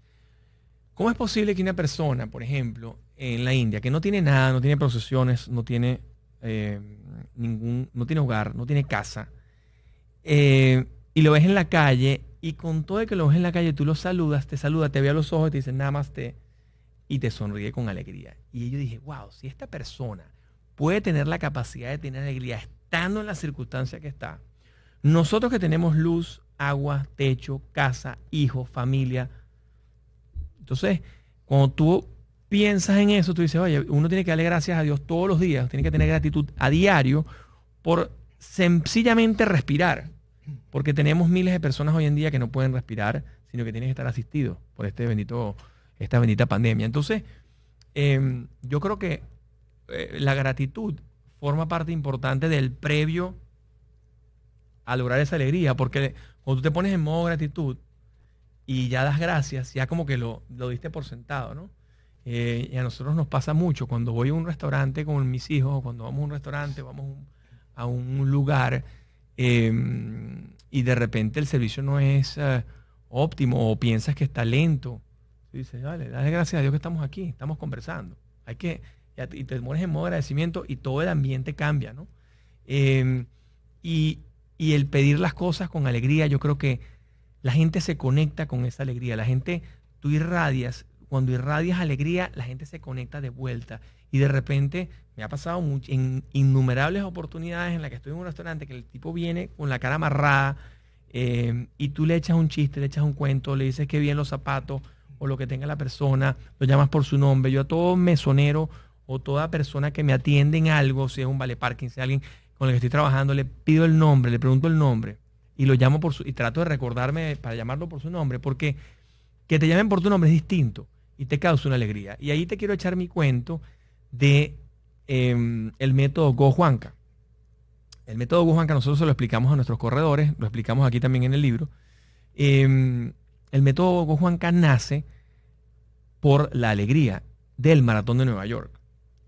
¿Cómo es posible que una persona, por ejemplo, en la India, que no tiene nada, no tiene procesiones, no tiene eh, ningún, no tiene hogar, no tiene casa, eh, y lo ves en la calle Y con todo el que lo ves en la calle, tú lo saludas, te saluda, te ve a los ojos, te dice nada más te y te sonríe con alegría. Y yo dije, wow, si esta persona puede tener la capacidad de tener alegría estando en la circunstancia que está, nosotros que tenemos luz, agua, techo, casa, hijos, familia, entonces, cuando tú piensas en eso, tú dices, oye, uno tiene que darle gracias a Dios todos los días, tiene que tener gratitud a diario por sencillamente respirar, porque tenemos miles de personas hoy en día que no pueden respirar, sino que tienen que estar asistidos por este bendito, esta bendita pandemia. Entonces, em, yo creo que eh, la gratitud forma parte importante del previo a lograr esa alegría, porque cuando tú te pones en modo gratitud y ya das gracias, ya como que lo, lo diste por sentado, ¿no? Eh, y a nosotros nos pasa mucho cuando voy a un restaurante con mis hijos, cuando vamos a un restaurante, vamos a un lugar em, y de repente el servicio no es eh, óptimo o piensas que está lento. Y dices, dale, dale gracias a Dios que estamos aquí, estamos conversando. Hay que, y te pones en modo de agradecimiento y todo el ambiente cambia, ¿no? Em, y, y el pedir las cosas con alegría, yo creo que la gente se conecta con esa alegría. La gente, tú irradias, cuando irradias alegría, la gente se conecta de vuelta. Y de repente me ha pasado en innumerables oportunidades en las que estoy en un restaurante que el tipo viene con la cara amarrada eh, y tú le echas un chiste, le echas un cuento, le dices que bien los zapatos o lo que tenga la persona, lo llamas por su nombre. Yo a todo mesonero o toda persona que me atiende en algo, si es un vale parking, si es alguien con el que estoy trabajando, le pido el nombre, le pregunto el nombre y lo llamo por su, y trato de recordarme para llamarlo por su nombre, porque que te llamen por tu nombre es distinto y te causa una alegría. Y ahí te quiero echar mi cuento de em, el método Go Juanca. El método Go Juanca nosotros se lo explicamos a nuestros corredores, lo explicamos aquí también en el libro. Em, el método Go Juanca nace por la alegría del maratón de Nueva York.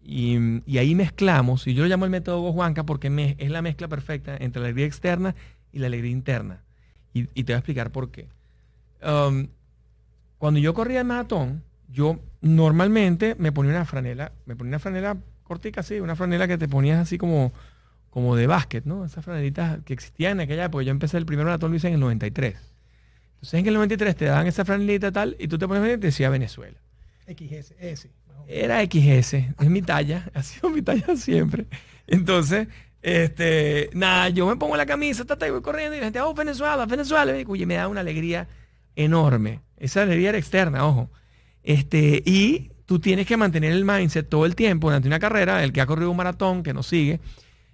Y, ahí mezclamos, y yo lo llamo el método Go Juanca porque es la mezcla perfecta entre la alegría externa y la alegría interna. Y, te voy a explicar por qué. Um, cuando yo corría el maratón, yo normalmente me ponía una franela, me ponía una franela cortica así, una franela que te ponías así como, como de básquet, ¿no? Esas franelitas que existían en aquella época. Yo empecé el primer maratón, hice en el 93. Entonces en el 93 te daban esa franelita tal y tú te pones y te decía Venezuela. XS, S. Era XS, es mi talla, ha sido mi talla siempre. Entonces, este, nada, yo me pongo la camisa, tata, y voy corriendo y la gente, oh, Venezuela, Venezuela. Y me da una alegría enorme. Esa alegría era externa, ojo. Este, y tú tienes que mantener el mindset todo el tiempo durante una carrera. El que ha corrido un maratón, que nos sigue,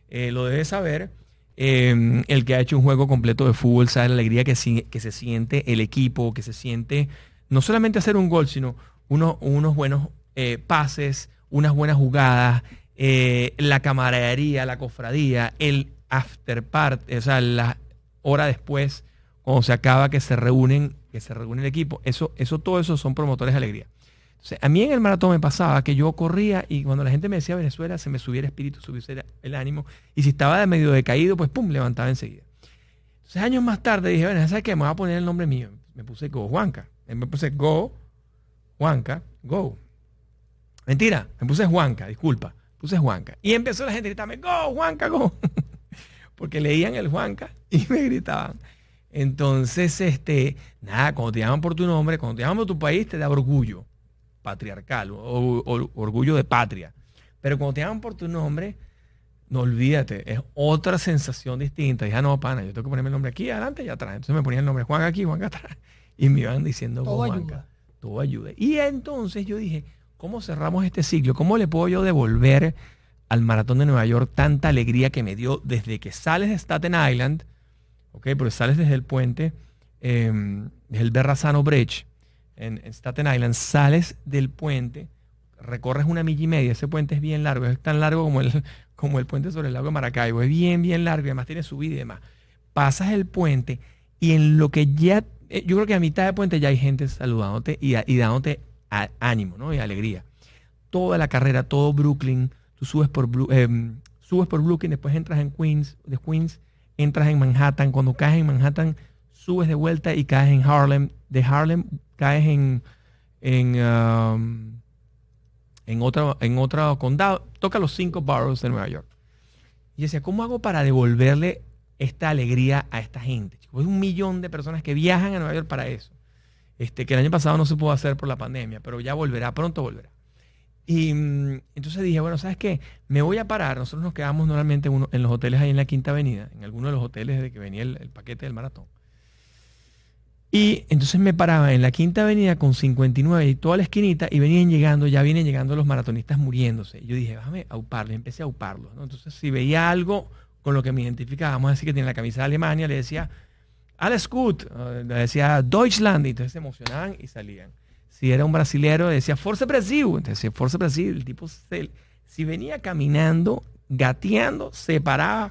eh, lo debe saber. Em, el que ha hecho un juego completo de fútbol sabe la alegría que, que se siente el equipo, que se siente no solamente hacer un gol, sino uno, unos buenos eh, pases, unas buenas jugadas, eh, la camaradería, la cofradía, el after part, o sea, la hora después, cuando se acaba que se reúnen, que se reúne el equipo, eso, eso, todo eso son promotores de alegría. a mí en el maratón me pasaba que yo corría y cuando la gente me decía Venezuela, se me subía el espíritu, subía el ánimo, y si estaba de medio decaído, pues pum, levantaba enseguida. Entonces, años más tarde dije, bueno, ¿sabes qué? Me voy a poner el nombre mío. Me puse Go Juanca. Me puse Go Juanca, Go. Mentira, me puse Juanca, disculpa puse Juanca. Y empezó la gente a gritarme, go, Juanca, go. Porque leían el Juanca y me gritaban. Entonces, este, nada, cuando te llaman por tu nombre, cuando te llaman por tu país, te da orgullo patriarcal o, orgullo de patria. Pero cuando te llaman por tu nombre, no olvídate, es otra sensación distinta. Dije, ah, no, pana, yo tengo que ponerme el nombre aquí adelante y atrás. Entonces me ponía el nombre Juan aquí, Juan atrás. Y me iban diciendo, todo Juanca. Todo ayuda. Y entonces yo dije, ¿Cómo cerramos este ciclo? ¿Cómo le puedo yo devolver al maratón de Nueva York tanta alegría que me dio desde que sales de Staten Island, ok, porque sales desde el puente, eh, desde el Berrazano Bridge, en, Staten Island, sales del puente, recorres una milla y media, ese puente es bien largo, es tan largo como el, como el puente sobre el lago de Maracaibo, es bien, bien largo y además tiene subida y demás. Pasas el puente y en lo que ya, eh, yo creo que a mitad del puente ya hay gente saludándote y, dándote ánimo ¿no? y alegría. Toda la carrera, todo Brooklyn, tú subes por, eh, subes por Brooklyn, después entras en Queens, de Queens entras en Manhattan, cuando caes en Manhattan subes de vuelta y caes en Harlem, de Harlem caes en, en, um, en, otro, en otro condado, toca los cinco boroughs de Nueva York. Y decía, ¿cómo hago para devolverle esta alegría a esta gente. Es un millón de personas que viajan a Nueva York para eso. Este, que el año pasado no se pudo hacer por la pandemia, pero ya volverá, pronto volverá. Y mm, entonces dije, bueno, ¿sabes qué? Me voy a parar. Nosotros nos quedamos normalmente en los hoteles ahí en la Quinta Avenida, en alguno de los hoteles de que venía el, paquete del maratón. Y entonces me paraba en la Quinta Avenida con 59 y toda la esquinita y venían llegando, ya vienen llegando los maratonistas muriéndose. Y yo dije, déjame auparlos. Empecé a auparlos. Entonces, si veía algo con lo que me identificaba, vamos a decir que tiene la camisa de Alemania, le decía, Alles gut, le decía Deutschland, y entonces se emocionaban y salían. Si era un brasilero, decía Forza Brasil, entonces Forza Brasil, el tipo, si venía caminando, gateando, se paraba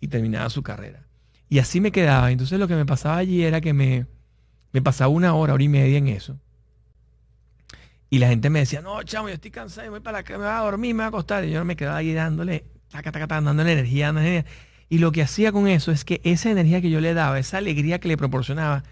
y terminaba su carrera. Y así me quedaba. Entonces lo que me pasaba allí era que me, me pasaba una hora, hora y media en eso. Y la gente me decía, no, chamo, yo estoy cansado, voy para la me voy a dormir, me voy a acostar. Y yo me quedaba ahí dándole dándole energía, energía. Y lo que hacía con eso es que esa energía que yo le daba, esa alegría que le proporcionaba,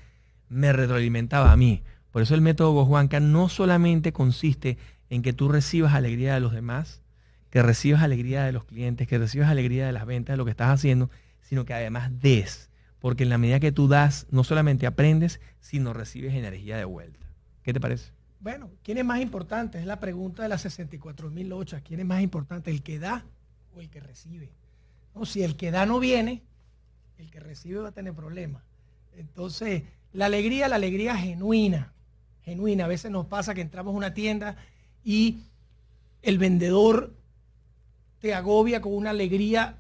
me retroalimentaba a mí. Por eso el método Gojuanca no solamente consiste en que tú recibas alegría de los demás, que recibas alegría de los clientes, que recibas alegría de las ventas, de lo que estás haciendo, sino que además des. Porque en la medida que tú das, no solamente aprendes, sino recibes energía de vuelta. ¿Qué te parece? Bueno, ¿quién es más importante? Es la pregunta de las 64 mil lochas. ¿Quién es más importante, el que da o el que recibe. ¿No? Si el que da no viene, el que recibe va a tener problemas. Entonces, la alegría, la alegría genuina, genuina. A veces nos pasa que entramos a una tienda y el vendedor te agobia con una alegría,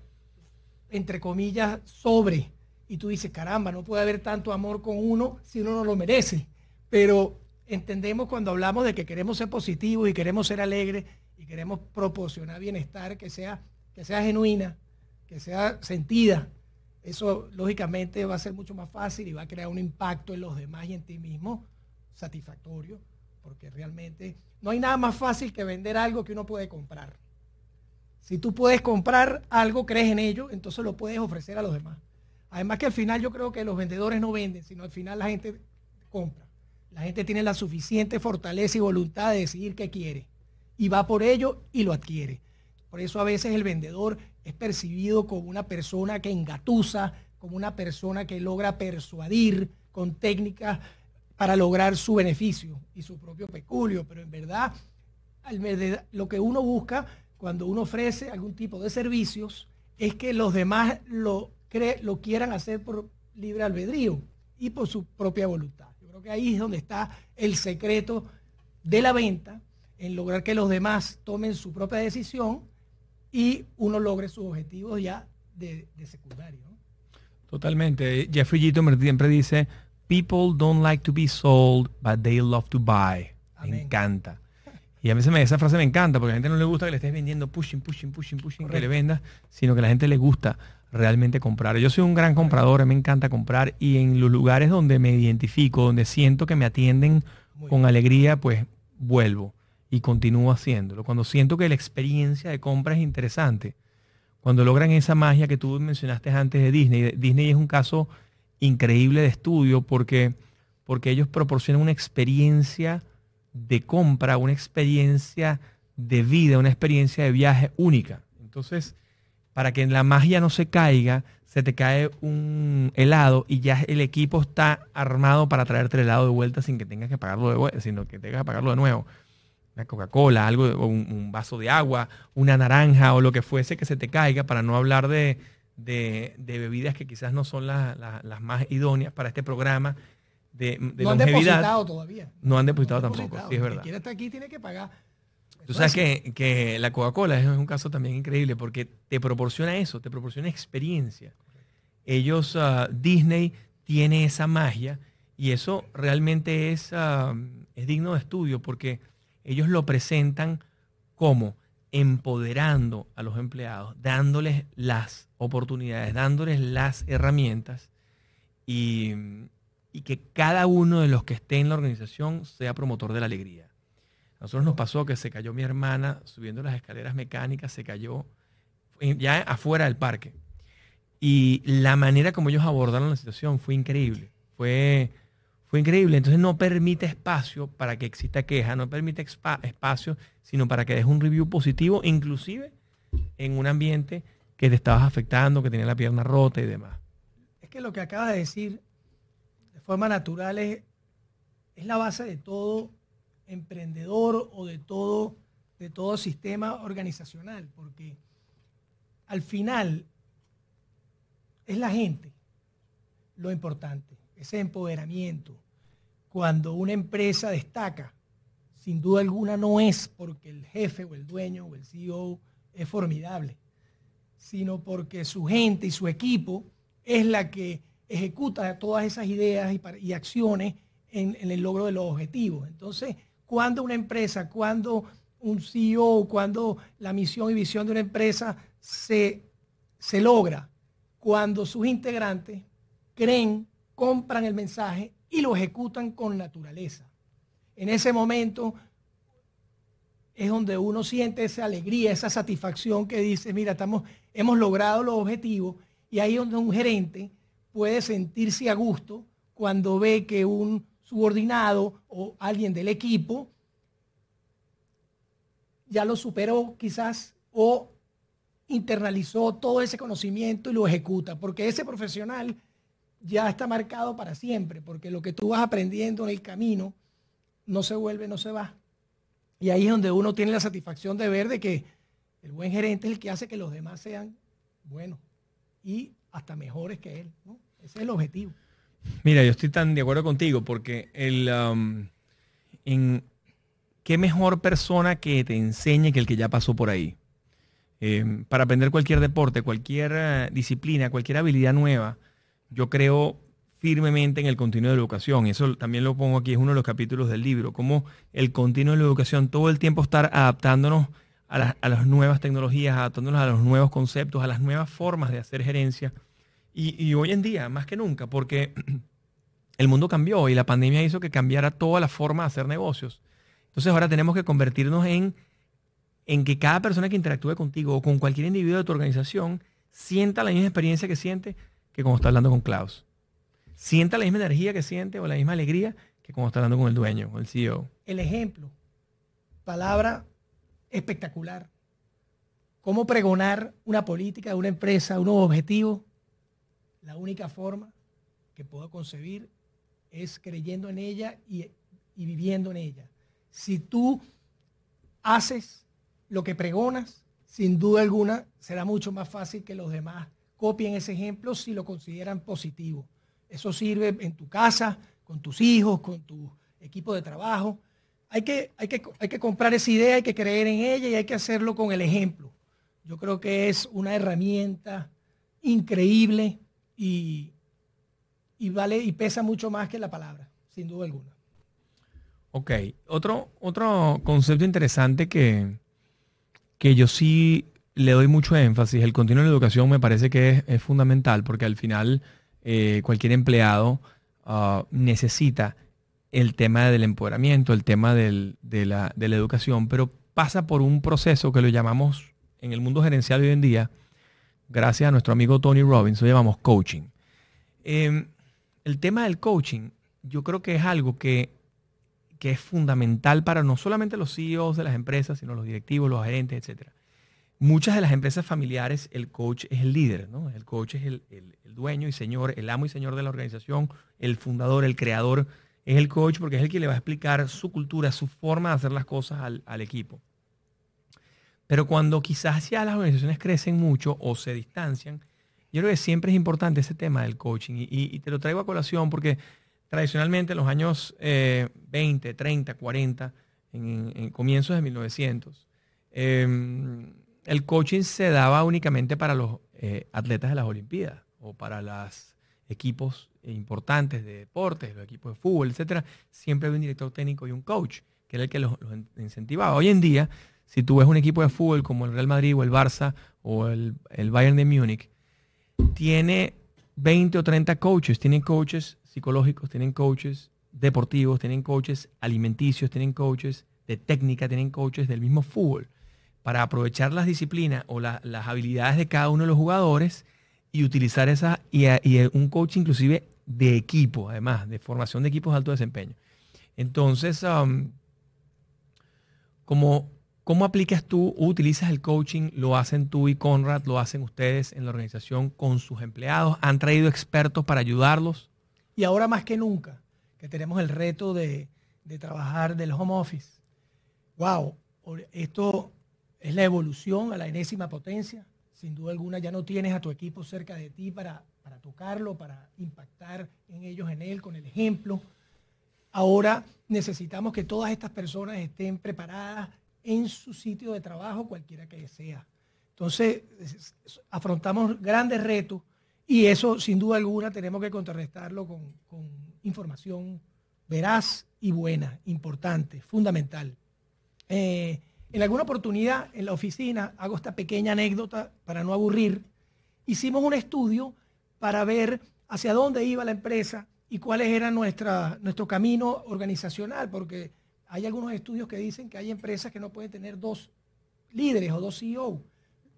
entre comillas, sobre. Y tú dices, caramba, no puede haber tanto amor con uno si uno no lo merece. Pero entendemos cuando hablamos de que queremos ser positivos y queremos ser alegres y queremos proporcionar bienestar que sea que sea genuina, que sea sentida, eso lógicamente va a ser mucho más fácil y va a crear un impacto en los demás y en ti mismo satisfactorio, porque realmente no hay nada más fácil que vender algo que uno puede comprar. Si tú puedes comprar algo, crees en ello, entonces lo puedes ofrecer a los demás. Además que al final yo creo que los vendedores no venden, sino al final la gente compra. La gente tiene la suficiente fortaleza y voluntad de decidir qué quiere. Y va por ello y lo adquiere. Por eso a veces el vendedor es percibido como una persona que engatusa, como una persona que logra persuadir con técnicas para lograr su beneficio y su propio peculio. Pero en verdad, lo que uno busca cuando uno ofrece algún tipo de servicios es que los demás lo, lo quieran hacer por libre albedrío y por su propia voluntad. Yo creo que ahí es donde está el secreto de la venta, en lograr que los demás tomen su propia decisión y uno logre sus objetivos ya de, secundario. Totalmente. Jeffrey Gito siempre dice, people don't like to be sold, but they love to buy. Me encanta. Y a veces me, esa frase me encanta, porque a la gente no le gusta que le estés vendiendo pushing, pushing, pushing, pushing, que le vendas, sino que a la gente le gusta realmente comprar. Yo soy un gran comprador, me encanta comprar y en los lugares donde me identifico, donde siento que me atienden con alegría, pues vuelvo y continúo haciéndolo. Cuando siento que la experiencia de compra es interesante, cuando logran esa magia que tú mencionaste antes de Disney. Disney es un caso increíble de estudio porque, porque ellos proporcionan una experiencia de compra, una experiencia de vida, una experiencia de viaje única. Entonces, para que la magia no se caiga, se te cae un helado y ya el equipo está armado para traerte el helado de vuelta sin que tengas que pagarlo de vuelta, sino que tengas que pagarlo de nuevo una Coca-Cola, algo, un, vaso de agua, una naranja o lo que fuese que se te caiga, para no hablar de, bebidas que quizás no son las más idóneas para este programa de, no han depositado todavía. No han depositado tampoco, sí, es verdad. Quien estar aquí tiene que pagar. Tú sabes que, la Coca-Cola es un caso también increíble porque te proporciona eso, te proporciona experiencia. Ellos, ah, Disney tiene esa magia y eso realmente es, ah, es digno de estudio porque ellos lo presentan como empoderando a los empleados, dándoles las oportunidades, dándoles las herramientas y, que cada uno de los que esté en la organización sea promotor de la alegría. A nosotros nos pasó que se cayó mi hermana subiendo las escaleras mecánicas, se cayó ya afuera del parque. Y la manera como ellos abordaron la situación fue increíble. Fue fue increíble. Entonces no permite espacio para que exista queja, no permite espacio, sino para que deje un review positivo, inclusive en un ambiente que te estabas afectando, que tenía la pierna rota y demás. Es que lo que acabas de decir de forma natural es, es la base de todo emprendedor o de todo, de todo sistema organizacional, porque al final es la gente lo importante, ese empoderamiento. Cuando una empresa destaca, sin duda alguna no es porque el jefe o el dueño o el CEO es formidable, sino porque su gente y su equipo es la que ejecuta todas esas ideas y, acciones en, el logro de los objetivos. Entonces, cuando una empresa, cuando un CEO, cuando la misión y visión de una empresa se, se logra, cuando sus integrantes creen, compran el mensaje y lo ejecutan con naturaleza. En ese momento es donde uno siente esa alegría, esa satisfacción que dice, mira, estamos, hemos logrado los objetivos y ahí es donde un gerente puede sentirse a gusto cuando ve que un subordinado o alguien del equipo ya lo superó quizás o internalizó todo ese conocimiento y lo ejecuta, porque ese profesional ya está marcado para siempre, porque lo que tú vas aprendiendo en el camino no se vuelve, no se va. Y ahí es donde uno tiene la satisfacción de ver de que el buen gerente es el que hace que los demás sean buenos y hasta mejores que él. Ese es el objetivo. Mira, yo estoy tan de acuerdo contigo porque el, um, en, qué mejor persona que te enseñe que el que ya pasó por ahí. Em, para aprender cualquier deporte, cualquier eh, disciplina, cualquier habilidad nueva, yo creo firmemente en el continuo de la educación. Eso también lo pongo aquí, es uno de los capítulos del libro, como el continuo de la educación, todo el tiempo estar adaptándonos a, las nuevas tecnologías, adaptándonos a los nuevos conceptos, a las nuevas formas de hacer gerencia. Y, hoy en día, más que nunca, porque el mundo cambió y la pandemia hizo que cambiara toda la forma de hacer negocios. Entonces ahora tenemos que convertirnos en, en que cada persona que interactúe contigo o con cualquier individuo de tu organización sienta la misma experiencia que siente que como está hablando con Klaus. Sienta la misma energía que siente o la misma alegría que como está hablando con el dueño, con el CEO. El ejemplo. Palabra espectacular. Cómo pregonar una política, una empresa, unos objetivos. La única forma que puedo concebir es creyendo en ella y viviendo en ella. Si tú haces lo que pregonas, sin duda alguna será mucho más fácil que los demás copien ese ejemplo si lo consideran positivo. Eso sirve en tu casa, con tus hijos, con tu equipo de trabajo. Hay que, hay que, hay que comprar esa idea, hay que creer en ella y hay que hacerlo con el ejemplo. Yo creo que es una herramienta increíble y, y vale y pesa mucho más que la palabra, sin duda alguna. Ok, otro, otro concepto interesante que, que yo sí le doy mucho énfasis, el continuo de la educación me parece que es, fundamental porque al final eh, cualquier empleado ah, necesita el tema del empoderamiento, el tema de, la, educación, pero pasa por un proceso que lo llamamos en el mundo gerencial hoy en día, gracias a nuestro amigo Tony Robbins, lo llamamos coaching. Em, el tema del coaching, yo creo que es algo que, que, es fundamental para no solamente los CEOs de las empresas, sino los directivos, los gerentes, etc muchas de las empresas familiares, el coach es el líder, ¿no? El coach es el, dueño y señor, el amo y señor de la organización, el fundador, el creador, es el coach porque es el que le va a explicar su cultura, su forma de hacer las cosas al, equipo. Pero cuando quizás ya las organizaciones crecen mucho o se distancian, yo creo que siempre es importante ese tema del coaching. Y, te lo traigo a colación porque tradicionalmente en los años 20, 30, 40, en, comienzos de 1900, el coaching se daba únicamente para los eh, atletas de las Olimpiadas o para los equipos importantes de deportes, los equipos de fútbol, etcétera. Siempre había un director técnico y un coach, que era el que los, incentivaba. Hoy en día, si tú ves un equipo de fútbol como el Real Madrid o el Barça o el, el Bayern de Múnich, tiene 20 o 30 coaches. Tienen coaches psicológicos, tienen coaches deportivos, tienen coaches alimenticios, tienen coaches de técnica, tienen coaches del mismo fútbol para aprovechar las disciplinas o las habilidades de cada uno de los jugadores y utilizar esa y, un coach inclusive de equipo, además, de formación de equipos de alto desempeño. Entonces, um, ¿Cómo aplicas tú utilizas el coaching? ¿Lo hacen tú y Conrad? ¿Lo hacen ustedes en la organización con sus empleados? ¿Han traído expertos para ayudarlos? Y ahora más que nunca, que tenemos el reto de, trabajar del home office. ¡Wow! Esto es la evolución a la enésima potencia. Sin duda alguna ya no tienes a tu equipo cerca de ti para, para tocarlo, para impactar en ellos, en él, con el ejemplo. Ahora necesitamos que todas estas personas estén preparadas en su sitio de trabajo, cualquiera que sea. Entonces, afrontamos grandes retos y eso, sin duda alguna, tenemos que contrarrestarlo con, información veraz y buena, importante, fundamental. Eh, en alguna oportunidad en la oficina, hago esta pequeña anécdota para no aburrir, hicimos un estudio para ver hacia dónde iba la empresa y cuáles eran nuestra, nuestro camino organizacional, porque hay algunos estudios que dicen que hay empresas que no pueden tener dos líderes o dos CEO,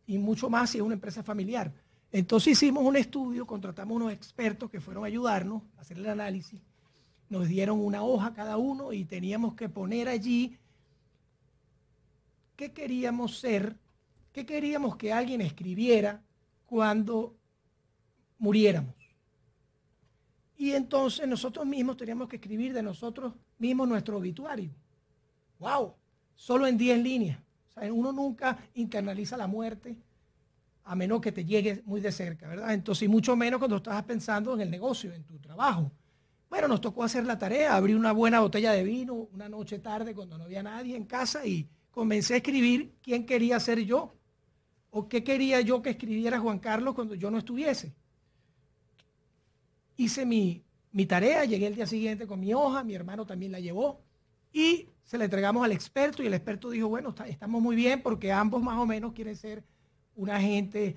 y mucho más si es una empresa familiar. Entonces hicimos un estudio, contratamos unos expertos que fueron a ayudarnos a hacer el análisis, nos dieron una hoja cada uno y teníamos que poner allí qué queríamos ser, qué queríamos que alguien escribiera cuando muriéramos. Y entonces nosotros mismos teníamos que escribir de nosotros mismos nuestro obituario. ¡Wow! Solo en 10 líneas. uno nunca internaliza la muerte a menos que te llegue muy de cerca, ¿verdad? Entonces, y mucho menos cuando estabas pensando en el negocio, en tu trabajo. Bueno, nos tocó hacer la tarea, abrir una buena botella de vino una noche tarde cuando no había nadie en casa y comencé a escribir quién quería ser yo o qué quería yo que escribiera Juan Carlos cuando yo no estuviese. Hice mi, mi tarea, llegué el día siguiente con mi hoja, mi hermano también la llevó y se la entregamos al experto y el experto dijo, bueno, estamos muy bien porque ambos más o menos quieren ser una gente,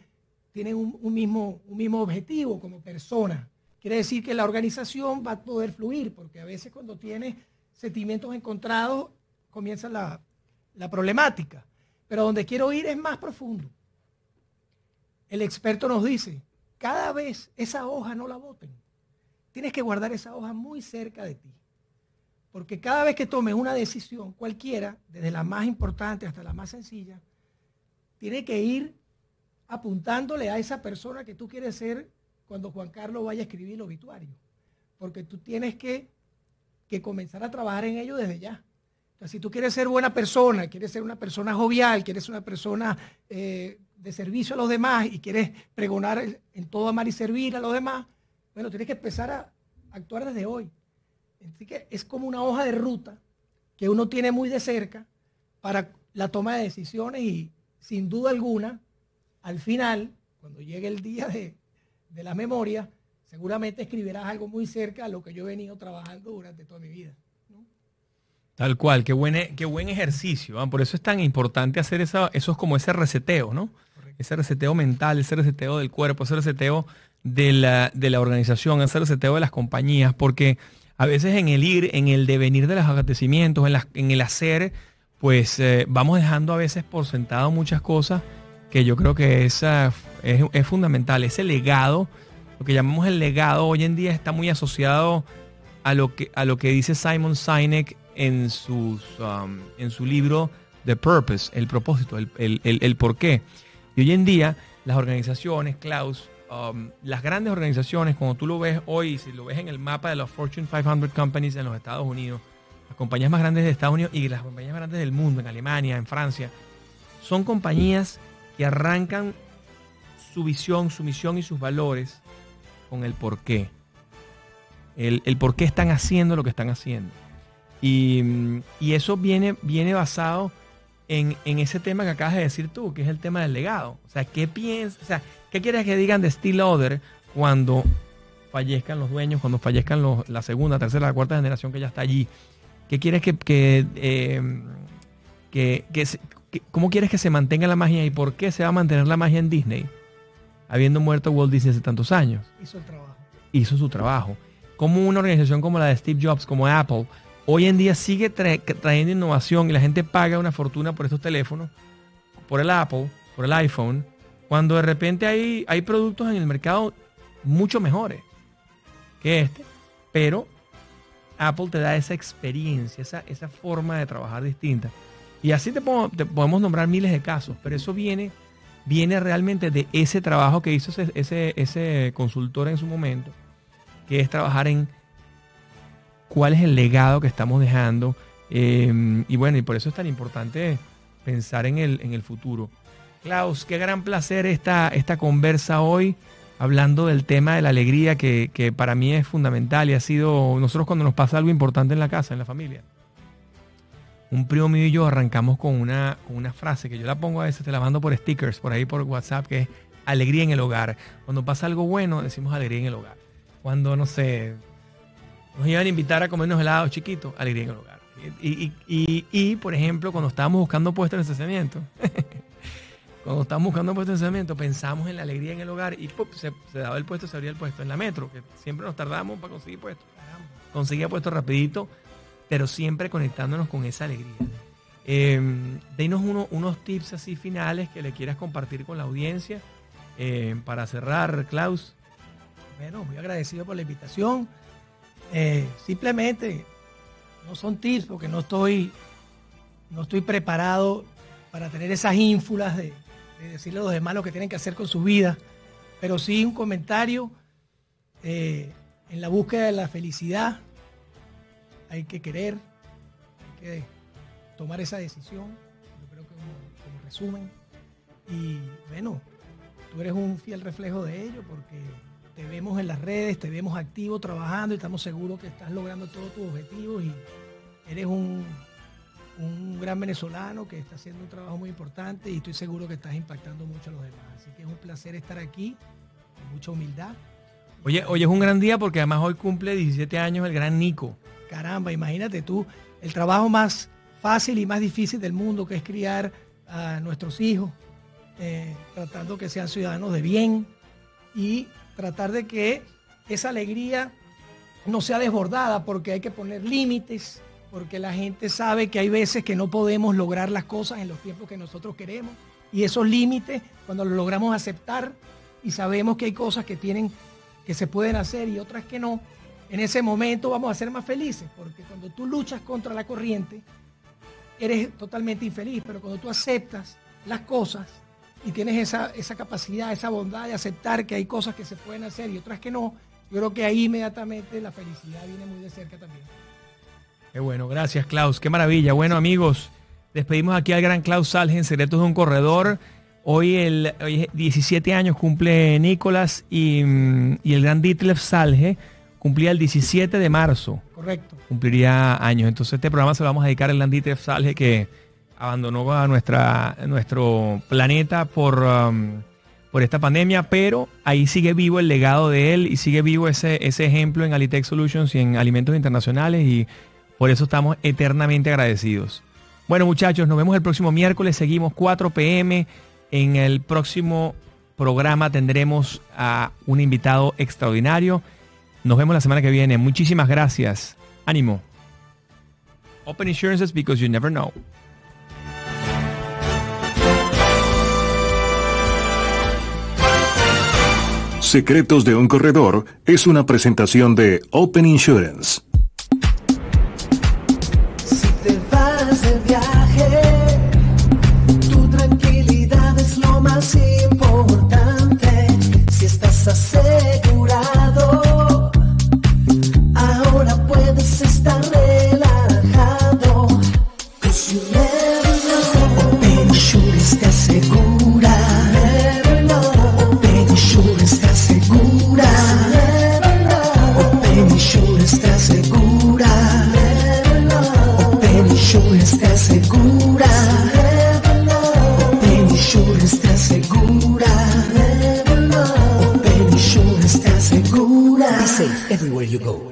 tienen un, mismo, un mismo objetivo como persona. Quiere decir que la organización va a poder fluir, porque a veces cuando tienes sentimientos encontrados comienza la, la problemática. Pero donde quiero ir es más profundo. El experto nos dice, cada vez esa hoja no la boten. Tienes que guardar esa hoja muy cerca de ti. Porque cada vez que tomes una decisión, cualquiera, desde la más importante hasta la más sencilla, tiene que ir apuntándole a esa persona que tú quieres ser cuando Juan Carlos vaya a escribir el obituario. Porque tú tienes que, comenzar a trabajar en ello desde ya. Si tú quieres ser buena persona, quieres ser una persona jovial, quieres ser una persona eh, de servicio a los demás y quieres pregonar en todo amar y servir a los demás, bueno, tienes que empezar a actuar desde hoy. Así que es como una hoja de ruta que uno tiene muy de cerca para la toma de decisiones y sin duda alguna, al final, cuando llegue el día de, la memoria, seguramente escribirás algo muy cerca a lo que yo he venido trabajando durante toda mi vida. Tal cual, qué buen, e, qué buen ejercicio. ¿ah? Por eso es tan importante hacer eso, eso es como ese reseteo, ¿no? Ese reseteo mental, ese reseteo del cuerpo, ese reseteo de la, de la organización, ese reseteo de las compañías, porque a veces en el ir, en el devenir de los acontecimientos, en, en el hacer, pues eh, vamos dejando a veces por sentado muchas cosas que yo creo que es, es, fundamental. Ese legado, lo que llamamos el legado, hoy en día está muy asociado a lo que, a lo que dice Simon Sinek en, sus, um, en su libro The Purpose, el propósito, el, el, el, por qué. Y hoy en día las organizaciones, Klaus, Um, las grandes organizaciones, como tú lo ves hoy, si lo ves en el mapa de los Fortune 500 Companies en los Estados Unidos, las compañías más grandes de Estados Unidos y las compañías más grandes del mundo, en Alemania, en Francia, son compañías que arrancan su visión, su misión y sus valores con el por qué. El, por qué están haciendo lo que están haciendo. Y, eso viene, viene basado en, en, ese tema que acabas de decir tú, que es el tema del legado. O sea, ¿qué piensas? O sea, ¿Qué quieres que digan de Steel Other cuando fallezcan los dueños, cuando fallezcan la segunda, tercera, la cuarta generación que ya está allí? ¿Qué quieres que, que, eh, ¿Cómo quieres que se mantenga la magia y por qué se va a mantener la magia en Disney? Habiendo muerto Walt Disney hace tantos años. Hizo el trabajo. Hizo su trabajo. Como una organización como la de Steve Jobs, como Apple, hoy en día sigue trayendo innovación y la gente paga una fortuna por estos teléfonos, por el Apple, por el iPhone, cuando de repente hay, hay productos en el mercado mucho mejores que este, pero Apple te da esa experiencia, esa, esa forma de trabajar distinta. Y así te, podemos nombrar miles de casos, pero eso viene, viene realmente de ese trabajo que hizo ese, ese, consultor en su momento, que es trabajar en cuál es el legado que estamos dejando. Eh, y bueno, y por eso es tan importante pensar en el, en el futuro. Klaus, qué gran placer esta, esta conversa hoy, hablando del tema de la alegría que, que para mí es fundamental y ha sido nosotros cuando nos pasa algo importante en la casa, en la familia un primo mío y yo arrancamos con una, una frase que yo la pongo a veces, te la mando por stickers, por ahí por WhatsApp, que es alegría en el hogar. Cuando pasa algo bueno, decimos alegría en el hogar. Cuando, no sé, nos iban a invitar a comernos helados chiquitos, alegría en el hogar. Y, y, por ejemplo, cuando estábamos buscando puestos de estacionamiento, cuando estábamos buscando puestos de estacionamiento, pensamos en la alegría en el hogar y se, se, daba el puesto, se abría el puesto. En la metro, que siempre nos tardamos para conseguir puestos. Conseguía puestos rapidito pero siempre conectándonos con esa alegría. Eh, denos unos tips así finales que le quieras compartir con la audiencia em, para cerrar, Klaus. Bueno, muy agradecido por la invitación. Eh, simplemente no son tips porque no estoy, no estoy preparado para tener esas ínfulas de, decirle a los demás lo que tienen que hacer con su vida, pero sí un comentario eh, en la búsqueda de la felicidad, hay que querer, hay que tomar esa decisión, yo creo que como, resumen. Y bueno, tú eres un fiel reflejo de ello porque te vemos en las redes, te vemos activo trabajando y estamos seguros que estás logrando todos tus objetivos y eres un, un gran venezolano que está haciendo un trabajo muy importante y estoy seguro que estás impactando mucho a los demás. Así que es un placer estar aquí, con mucha humildad. Oye, hoy es un gran día porque además hoy cumple 17 años el gran Nico. Caramba, imagínate tú, el trabajo más fácil y más difícil del mundo que es criar a nuestros hijos, eh, tratando que sean ciudadanos de bien y tratar de que esa alegría no sea desbordada porque hay que poner límites, porque la gente sabe que hay veces que no podemos lograr las cosas en los tiempos que nosotros queremos y esos límites cuando los logramos aceptar y sabemos que hay cosas que tienen que se pueden hacer y otras que no, en ese momento vamos a ser más felices, porque cuando tú luchas contra la corriente, eres totalmente infeliz, pero cuando tú aceptas las cosas y tienes esa, esa capacidad, esa bondad de aceptar que hay cosas que se pueden hacer y otras que no, yo creo que ahí inmediatamente la felicidad viene muy de cerca también. Qué bueno, gracias Klaus, qué maravilla. Bueno amigos, despedimos aquí al gran Klaus Salgen, Secretos de un Corredor. Hoy, el, 17 años cumple Nicolás y, y el gran Ditlev Salge cumplía el 17 de marzo. Correcto. Cumpliría años. Entonces este programa se lo vamos a dedicar al Landite Salge que abandonó a nuestra, nuestro planeta por, um, por esta pandemia, pero ahí sigue vivo el legado de él y sigue vivo ese, ese ejemplo en Alitech Solutions y en Alimentos Internacionales y por eso estamos eternamente agradecidos. Bueno muchachos, nos vemos el próximo miércoles, seguimos 4 pm. En el próximo programa tendremos a un invitado extraordinario. Nos vemos la semana que viene. Muchísimas gracias. Ánimo. Open insurances because you never know. Secretos de un corredor es una presentación de Open Insurance. Everywhere you go.